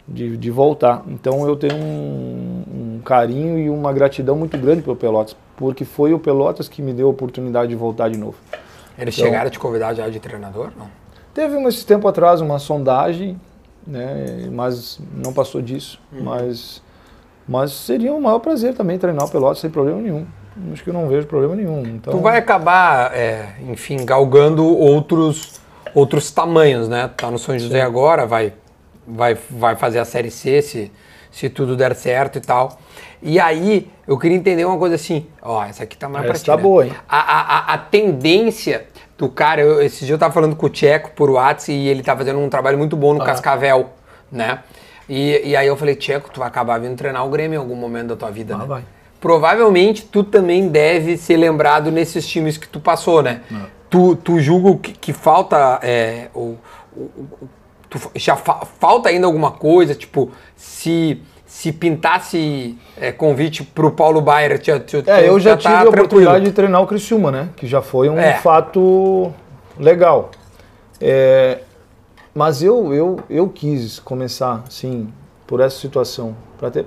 de, de voltar. Então eu tenho um, um, carinho e uma gratidão muito grande pelo Pelotas, porque foi o Pelotas que me deu a oportunidade de voltar de novo. Eles então, chegaram a te convidar já de treinador? Não? Teve um esse tempo atrás uma sondagem, né, mas não passou disso. Uhum. Mas, mas seria um maior prazer também treinar o Pelotas sem problema nenhum. Acho que eu não vejo problema nenhum. Então... Tu vai acabar, é, enfim, galgando outros, outros tamanhos, né? Tá no São José Sim. agora, vai, vai, vai fazer a Série C se, se tudo der certo e tal. E aí, eu queria entender uma coisa assim, ó, essa aqui tá mais essa pra ti, tá né? boa, hein? A, a, a tendência do cara, eu, esse dia eu tava falando com o Tcheco por WhatsApp e ele tá fazendo um trabalho muito bom no ah. Cascavel, né? E, e aí eu falei, Tcheco, tu vai acabar vindo treinar o Grêmio em algum momento da tua vida, ah, né? vai. Provavelmente tu também deve ser lembrado nesses times que tu passou, né? Ah. Tu, tu julga que, que falta é, o, o, o tu, já fa falta ainda alguma coisa, tipo, se se pintasse é, convite para o Paulo Baier, tinha, tinha, é, eu já, já tive tá a oportunidade de treinar o Criciúma, né? Que já foi um é. fato legal. É, mas eu, eu, eu quis começar, sim, por essa situação, para ter,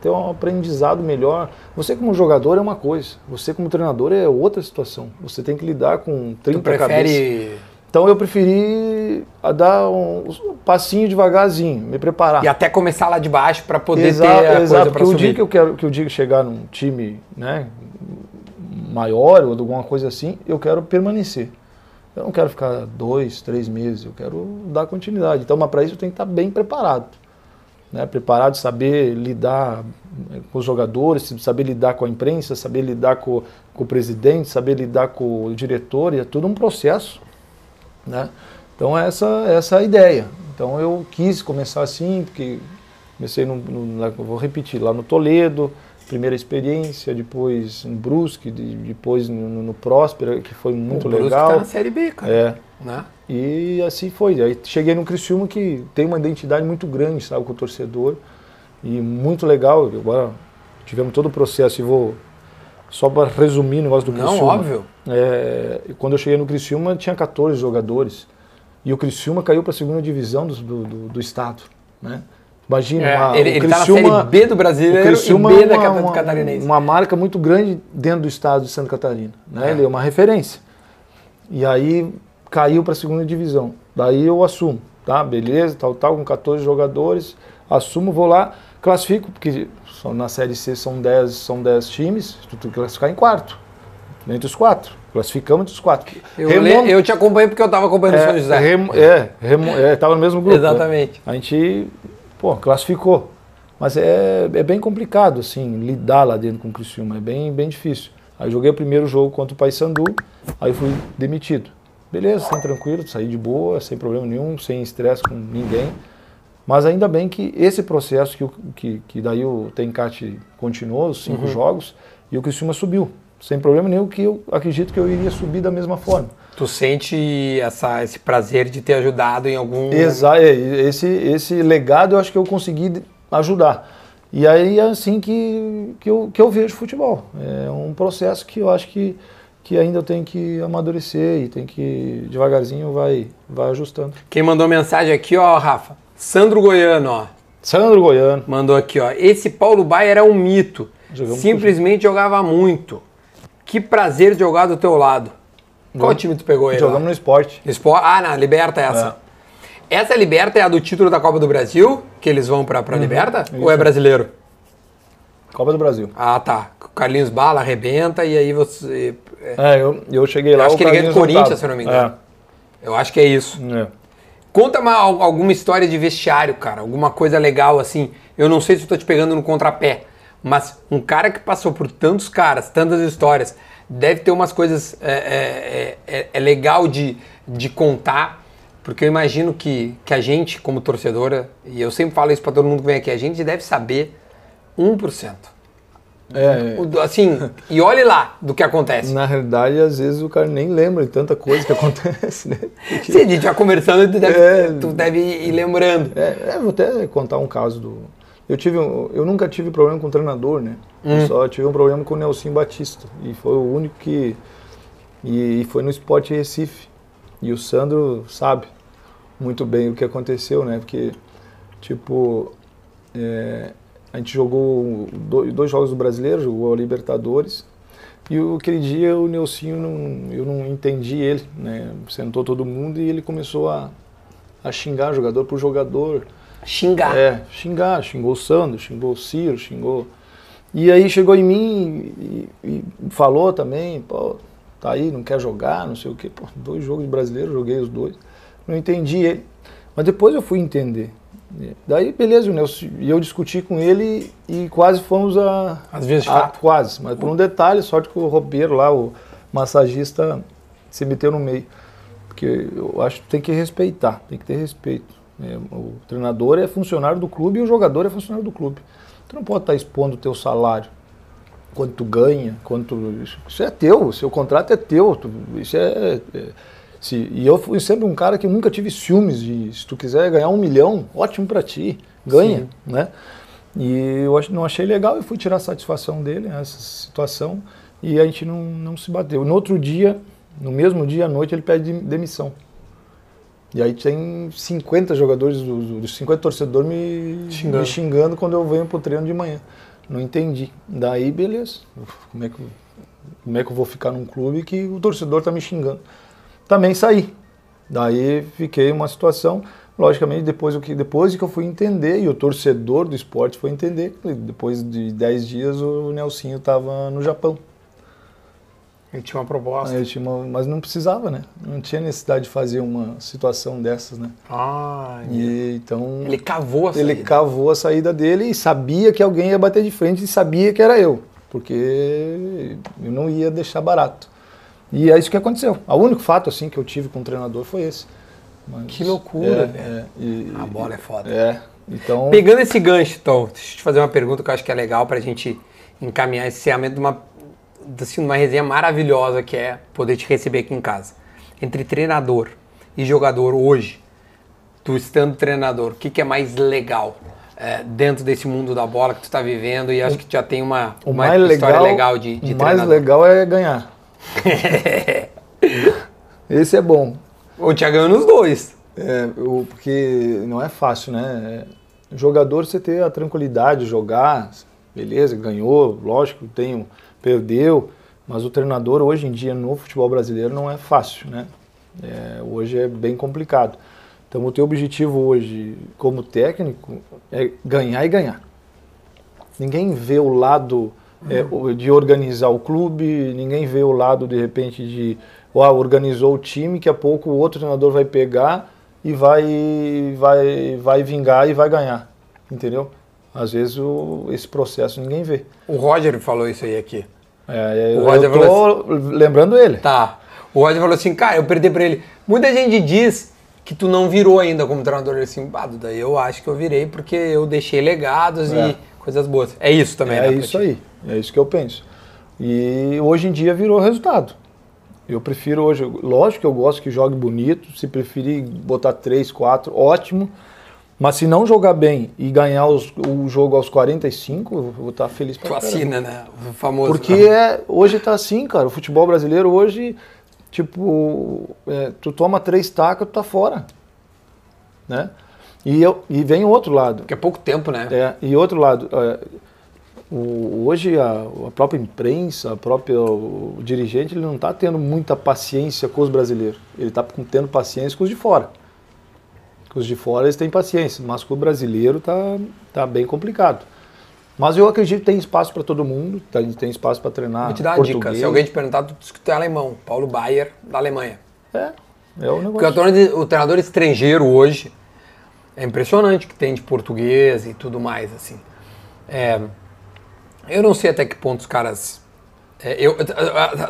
ter um aprendizado melhor. Você como jogador é uma coisa, você como treinador é outra situação. Você tem que lidar com 30 tu prefere... cabeças. Então eu preferi dar um, um passinho devagarzinho, me preparar. E até começar lá de baixo para poder exato, ter a exato, coisa para subir. o dia que eu quero que eu diga chegar num time, né, maior ou alguma coisa assim, eu quero permanecer. Eu não quero ficar dois, três meses, eu quero dar continuidade. Então, mas para isso eu tenho que estar bem preparado. Né? Preparado, saber lidar eh, com os jogadores, saber lidar com a imprensa, saber lidar com, com o presidente, saber lidar com o diretor, e é tudo um processo né? Então essa, essa é a ideia. Então eu quis começar assim, porque comecei no, no vou repetir, lá no Toledo, primeira experiência, depois em Brusque, depois no, no Próspera, que foi muito o legal. Brusque tá na Série B, cara. É. Né? E assim foi. Aí cheguei no Criciúma que tem uma identidade muito grande, sabe, com o torcedor. E muito legal. Agora tivemos todo o processo e vou só para resumir o negócio do Criciúma. Não, óbvio. É, quando eu cheguei no Criciúma, tinha 14 jogadores. E o Criciúma caiu para a segunda divisão do, do, do, estado. Né? Imagina, é, uma, ele, está na Série B do Brasil o Criciúma e B é uma, da Catarinense. Uma, uma marca muito grande dentro do estado de Santa Catarina. Né? É. Ele é uma referência. E aí caiu para a segunda divisão. Daí eu assumo, tá? Beleza, tal, tal, com 14 jogadores. Assumo, vou lá, classifico, porque na Série C são 10 são dez times, tu tem que classificar em quarto, entre os quatro. Classificamos entre os quatro. Eu, Remon... eu te acompanho porque eu estava acompanhando é, o São José. Rem... É, estava é, no mesmo grupo. Né? Exatamente. Né? A gente, pô, classificou. Mas é, é bem complicado, assim, lidar lá dentro com o Criciúma, é bem, bem difícil. Aí joguei o primeiro jogo contra o Paysandu, aí fui demitido. Beleza, sem tranquilo, saí de boa, sem problema nenhum, sem estresse com ninguém. Mas ainda bem que esse processo que, que, que daí o Tencate continuou, os cinco uhum. jogos, e o Criciúma subiu. Sem problema nenhum, que eu acredito que eu iria subir da mesma forma. Tu sente essa, esse prazer de ter ajudado em algum. Exa é, esse, esse legado eu acho que eu consegui ajudar. E aí é assim que, que, eu, que eu vejo futebol. É um processo que eu acho que, que ainda tem que amadurecer e tem que devagarzinho vai, vai ajustando. Quem mandou mensagem aqui, ó, Rafa, Sandro Goiano, ó. Sandro Goiano. Mandou aqui, ó. Esse Paulo Baia era um mito. Jogamos Simplesmente jogava muito. Que prazer jogar do teu lado. Qual time tu pegou ele? Jogamos no esporte. Esporte. Ah, na Liberta essa. Essa Liberta é a do título da Copa do Brasil, que eles vão pra, pra Liberta? Ou é isso. brasileiro? Copa do Brasil. Ah, tá. O Carlinhos Bala arrebenta e aí você. é, É, eu, eu cheguei lá. acho o que ele ganha do Corinthians, se eu não me engano. Eu acho que é isso. É, é. Conta uma, al- alguma história de vestiário, cara. Alguma coisa legal assim. Eu não sei se eu tô te pegando no contrapé, mas um cara que passou por tantos caras, tantas histórias, deve ter umas coisas é, é, é, é- é legal de, de contar. Porque eu imagino que, que a gente, como torcedora, e eu sempre falo isso pra todo mundo que vem aqui, a gente deve saber 1%. É, do- Assim, e olhe lá do que acontece. na realidade, às vezes o cara nem lembra de tanta coisa que acontece, né? Porque- Se a gente vai conversando, tu deve, É. tu deve ir lembrando. É, é, vou até contar um caso do. Eu tive, um- eu nunca tive problema com o treinador, né? Hum. Eu só tive um problema com o Nelson Batista e foi o único que e, e foi no Sport Recife. E o Sandro sabe muito bem o que aconteceu, né? Porque tipo é, a gente jogou do- dois jogos do Brasileiro, jogou a Libertadores. E aquele dia o Nelsinho, não, eu não entendi ele, né? Sentou todo mundo e ele começou a, a xingar jogador por jogador. Xingar. É, xingar, xingou o Sandro, xingou o Ciro, xingou. E aí chegou em mim e, e falou também, pô, tá aí, não quer jogar, não sei o quê. Pô, dois jogos de brasileiro, joguei os dois. Não entendi ele. Mas depois eu fui entender. Daí, beleza, o Nelson, e eu discuti com ele e quase fomos a. Às vezes a-. Quase, mas por um detalhe, sorte que o roupeiro lá, o massagista, se meteu no meio. Porque eu acho que tem que respeitar, tem que ter respeito. É, o treinador é funcionário do clube e o jogador é funcionário do clube. Tu não pode estar expondo o teu salário, quanto tu ganha, quanto isso, é teu, o seu contrato é teu, isso é, é- se, e eu fui sempre um cara que nunca tive ciúmes de se tu quiser ganhar um milhão, ótimo pra ti, ganha, né? E eu não achei legal e fui tirar satisfação dele nessa situação e a gente não, não se bateu. No outro dia, no mesmo dia à noite, ele pede demissão. E aí tem 50 jogadores, dos dos 50 torcedores me Xingando. me xingando quando eu venho pro treino de manhã. Não entendi. Daí, beleza. Como é que, eu- como é que eu vou ficar num clube que o torcedor tá me xingando? Também saí. Daí fiquei uma situação, logicamente, depois, o que, depois que eu fui entender, e o torcedor do esporte foi entender, depois de 10 dias o Nelsinho estava no Japão. Ele tinha uma proposta. Eu tinha uma- mas não precisava, né? Não tinha necessidade de fazer uma situação dessas, né? Ah, E, então ele cavou a ele saída. cavou a saída dele e sabia que alguém ia bater de frente e sabia que era eu, porque eu não ia deixar barato. E é isso que aconteceu. O único fato assim que eu tive com o treinador foi esse. Mas- Que loucura, é, velho. é, e- A bola é foda. É. Então, Pegando esse gancho, então, deixa eu te fazer uma pergunta que eu acho que é legal pra gente encaminhar esse encerramento de uma, assim, uma resenha maravilhosa que é poder te receber aqui em casa. Entre treinador e jogador hoje, tu estando treinador, o que, que é mais legal é, dentro desse mundo da bola que tu tá vivendo e acho que já tem uma, o uma mais história legal, legal de, de o mais treinador. legal é ganhar. Esse é bom. O Thiago ganhou nos dois. É, o- porque não é fácil, né? É, jogador você ter a tranquilidade de jogar, beleza, ganhou, lógico, tem, um- perdeu, mas o treinador hoje em dia no futebol brasileiro não é fácil, né? É, hoje é bem complicado. Então o teu objetivo hoje como técnico é ganhar e ganhar. Ninguém vê o lado é, o- de organizar o clube, ninguém vê o lado de repente de ó, organizou o time, daqui a pouco o outro treinador vai pegar e vai vai vai vingar e vai ganhar, entendeu? Às vezes o- esse processo ninguém vê. O Roger falou isso aí aqui. É, O eu, Roger eu falou tô lembrando ele. Tá. O Roger falou assim, cara, eu perdi pra ele. Muita gente diz que tu não virou ainda como treinador. Ele assim, ah, Duda, eu acho que eu virei porque eu deixei legados É. e coisas boas. É isso também, É né, pra isso aí, é isso que eu penso. E hoje em dia virou resultado. Eu prefiro hoje, lógico que eu gosto que jogue bonito, se preferir botar 3, 4, ótimo. Mas se não jogar bem e ganhar os- o jogo aos 45, eu vou estar feliz pra caramba. assina, né? O famoso. Porque é, hoje tá assim, cara. O futebol brasileiro hoje, tipo, é, tu toma três tacas, tu tá fora. Né? E, eu, e vem o outro lado. Porque é pouco tempo, né? É, e outro lado, é, o- hoje a, a própria imprensa, a própria, o, dirigente, ele não está tendo muita paciência com os brasileiros. Ele está tendo paciência com os de fora. Os de fora eles têm paciência, mas com o brasileiro tá, tá bem complicado. Mas eu acredito que tem espaço para todo mundo, tem, tem espaço para treinar Vou te dar uma português. dica. Se alguém te perguntar, tu diz que tu é alemão. Paulo Baier, da Alemanha. É, é o Porque negócio. treinador, o treinador estrangeiro hoje é impressionante o que tem de português e tudo mais, assim. É, eu não sei até que ponto os caras. é, eu,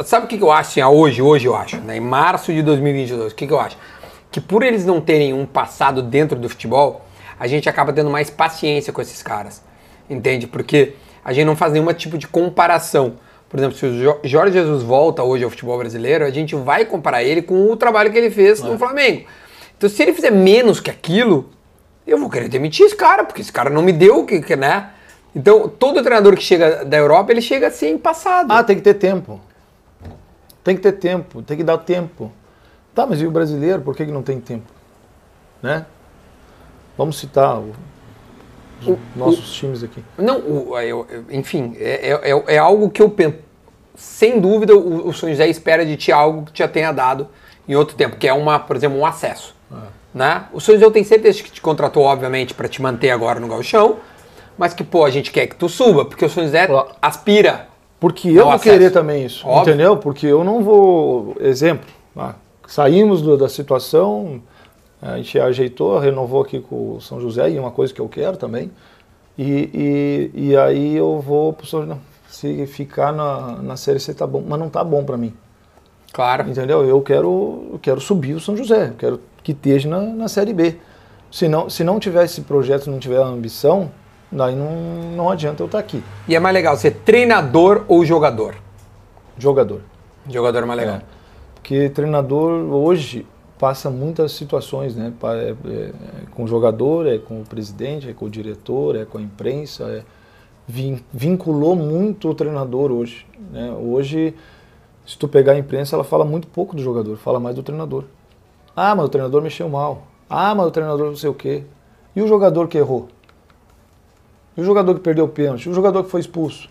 sabe o que eu acho assim, hoje? Hoje eu acho, né, em março de 2022, o que, que eu acho? Que por eles não terem um passado dentro do futebol, a gente acaba tendo mais paciência com esses caras. Entende? Porque a gente não faz nenhum tipo de comparação. Por exemplo, se o Jo- Jorge Jesus volta hoje ao futebol brasileiro, a gente vai comparar ele com o trabalho que ele fez no Flamengo. Então, se ele fizer menos que aquilo, eu vou querer demitir esse cara, porque esse cara não me deu o que, que, né? Então, todo treinador que chega da Europa, ele chega assim, passado. Ah, tem que ter tempo. Tem que ter tempo, tem que dar tempo. Tá, mas e o brasileiro, por que, que não tem tempo? Né? Vamos citar o- os nossos times aqui. Não, o- eu- eu- enfim, é, é- é- é algo que eu penso. Sem dúvida, o, o São José espera de ti algo que já tenha dado em outro tempo, que é uma, por exemplo, um acesso. Né? O São José tenho certeza que te contratou, obviamente, para te manter agora no gauchão, mas que, pô, a gente quer que tu suba, porque o São José Ó. aspira. Porque eu vou acesso. querer também isso, Óbvio. entendeu? Porque eu não vou. Exemplo, ah, saímos do- da situação, a gente ajeitou, renovou aqui com o São José, e uma coisa que eu quero também. E, e, e aí eu vou pro São José. Se ficar na, na Série C tá bom, mas não tá bom para mim. Claro. Entendeu? Eu quero, eu quero subir o São José, eu quero que esteja na, na Série B. Se não, se não tiver esse projeto, não tiver a ambição, daí não, não adianta eu estar aqui. E é mais legal ser treinador ou jogador? Jogador. Jogador é mais legal. É. Porque treinador hoje passa muitas situações, né? É- é- é com o jogador, é com o presidente, é com o diretor, é com a imprensa. é- vin- vinculou muito o treinador hoje. Né? Hoje, se tu pegar a imprensa, ela fala muito pouco do jogador, fala mais do treinador. Ah, mas o treinador mexeu mal. Ah, mas o treinador não sei o quê. E o jogador que errou? E o jogador que perdeu o pênalti? E o jogador que foi expulso?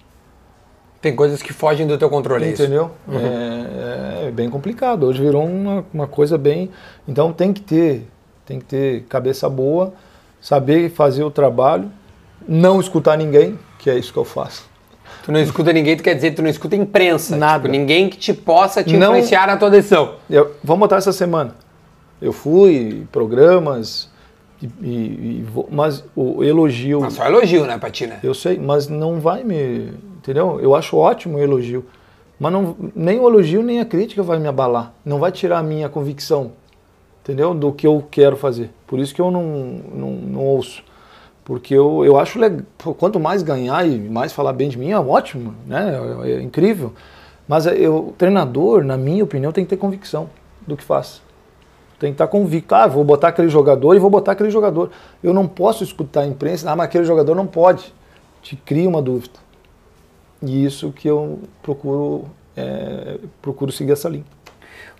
Tem coisas que fogem do teu controle, é? Entendeu? É, é bem complicado. Hoje virou uma, uma coisa bem. Então tem que ter, tem que ter cabeça boa, saber fazer o trabalho, não escutar ninguém, que é isso que eu faço. Tu não escuta ninguém, tu quer dizer que tu não escuta imprensa. Nada. Tipo, ninguém que te possa te Não- influenciar na tua decisão. Eu, vamos botar essa semana. Eu fui, programas, e, e- e mas o elogio. Mas só elogio, né, Patina? Eu sei, mas não vai me. Entendeu? Eu acho ótimo o elogio. Mas não, nem o elogio nem a crítica vai me abalar. Não vai tirar a minha convicção. Entendeu? Do que eu quero fazer. Por isso que eu não, não, não ouço. Porque eu, eu acho legal. Quanto mais ganhar e mais falar bem de mim, é ótimo, né? É, é incrível. Mas é, eu, o treinador, na minha opinião, tem que ter convicção do que faz. Tem que estar convicto. Ah, vou botar aquele jogador e vou botar aquele jogador. Eu não posso escutar a imprensa, ah, mas aquele jogador não pode. Te cria uma dúvida. E isso que eu procuro, é, procuro seguir essa linha.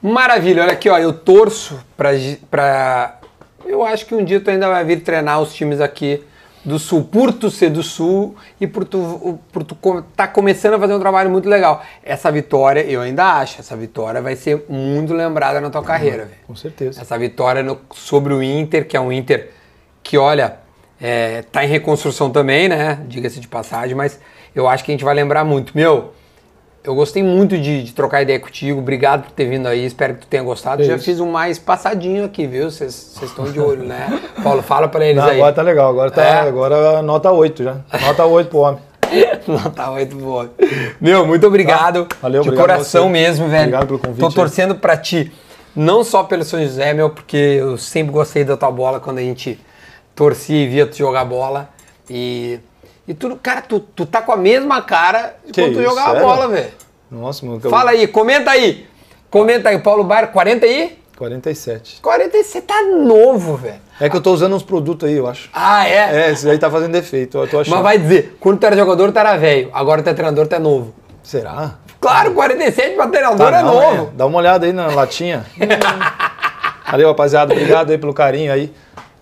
Maravilha, olha aqui, ó, eu torço pra. Eu acho que um dia tu ainda vai vir treinar os times aqui do Sul, por tu ser do Sul e por tu, por tu tá começando a fazer um trabalho muito legal. Essa vitória, eu ainda acho, essa vitória vai ser muito lembrada na tua carreira, velho. Com certeza. Essa vitória no- sobre o Inter, que é um Inter que, olha, é, tá em reconstrução também, né? Diga-se de passagem, mas eu acho que a gente vai lembrar muito. Meu, eu gostei muito de, de trocar ideia contigo. Obrigado por ter vindo aí. Espero que tu tenha gostado. É Já fiz um mais passadinho aqui, viu? Vocês estão de olho, né? Paulo, fala pra eles Não, aí. agora tá legal, agora tá É. agora nota 8 já. Nota 8 pro homem. Não, tá muito bom. Meu, muito obrigado. Tá. Valeu, De obrigado coração mesmo, velho. Obrigado pelo convite Tô aí. torcendo pra ti. Não só pelo São José, meu, porque eu sempre gostei da tua bola quando a gente torcia e via tu jogar bola. E, e tu, cara, tu, tu tá com a mesma cara de Que quando tu isso, jogava sério? bola, velho. Nossa, mano. eu- Fala aí, comenta aí. Comenta aí, Paulo Baier, 40 aí? 47. 40 você tá novo, velho. É que eu tô usando uns produtos aí, eu acho. Ah, é? É, esse aí tá fazendo defeito, eu tô achando. Mas vai dizer, quando tu era jogador, tu era velho. Agora tu é treinador, tu é novo. Será? Claro, 47 pra treinador Tá, é não, novo. Dá uma olhada aí na latinha. Valeu, rapaziada. Obrigado aí pelo carinho aí.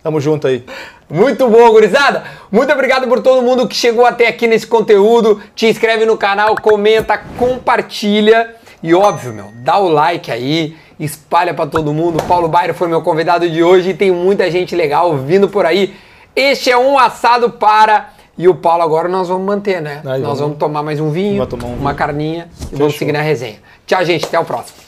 Tamo junto aí. Muito bom, gurizada. Muito obrigado por todo mundo que chegou até aqui nesse conteúdo. Te inscreve no canal, comenta, compartilha. E óbvio, meu, dá o like aí, espalha pra todo mundo. Paulo Bairro foi meu convidado de hoje e tem muita gente legal vindo por aí. Este é um assado para. E o Paulo agora nós vamos manter, né? Aí, nós vamos. vamos tomar mais um vinho, Vamos um uma vinho. carninha e vamos Fechou. seguir na resenha. Tchau, gente. Até o próximo.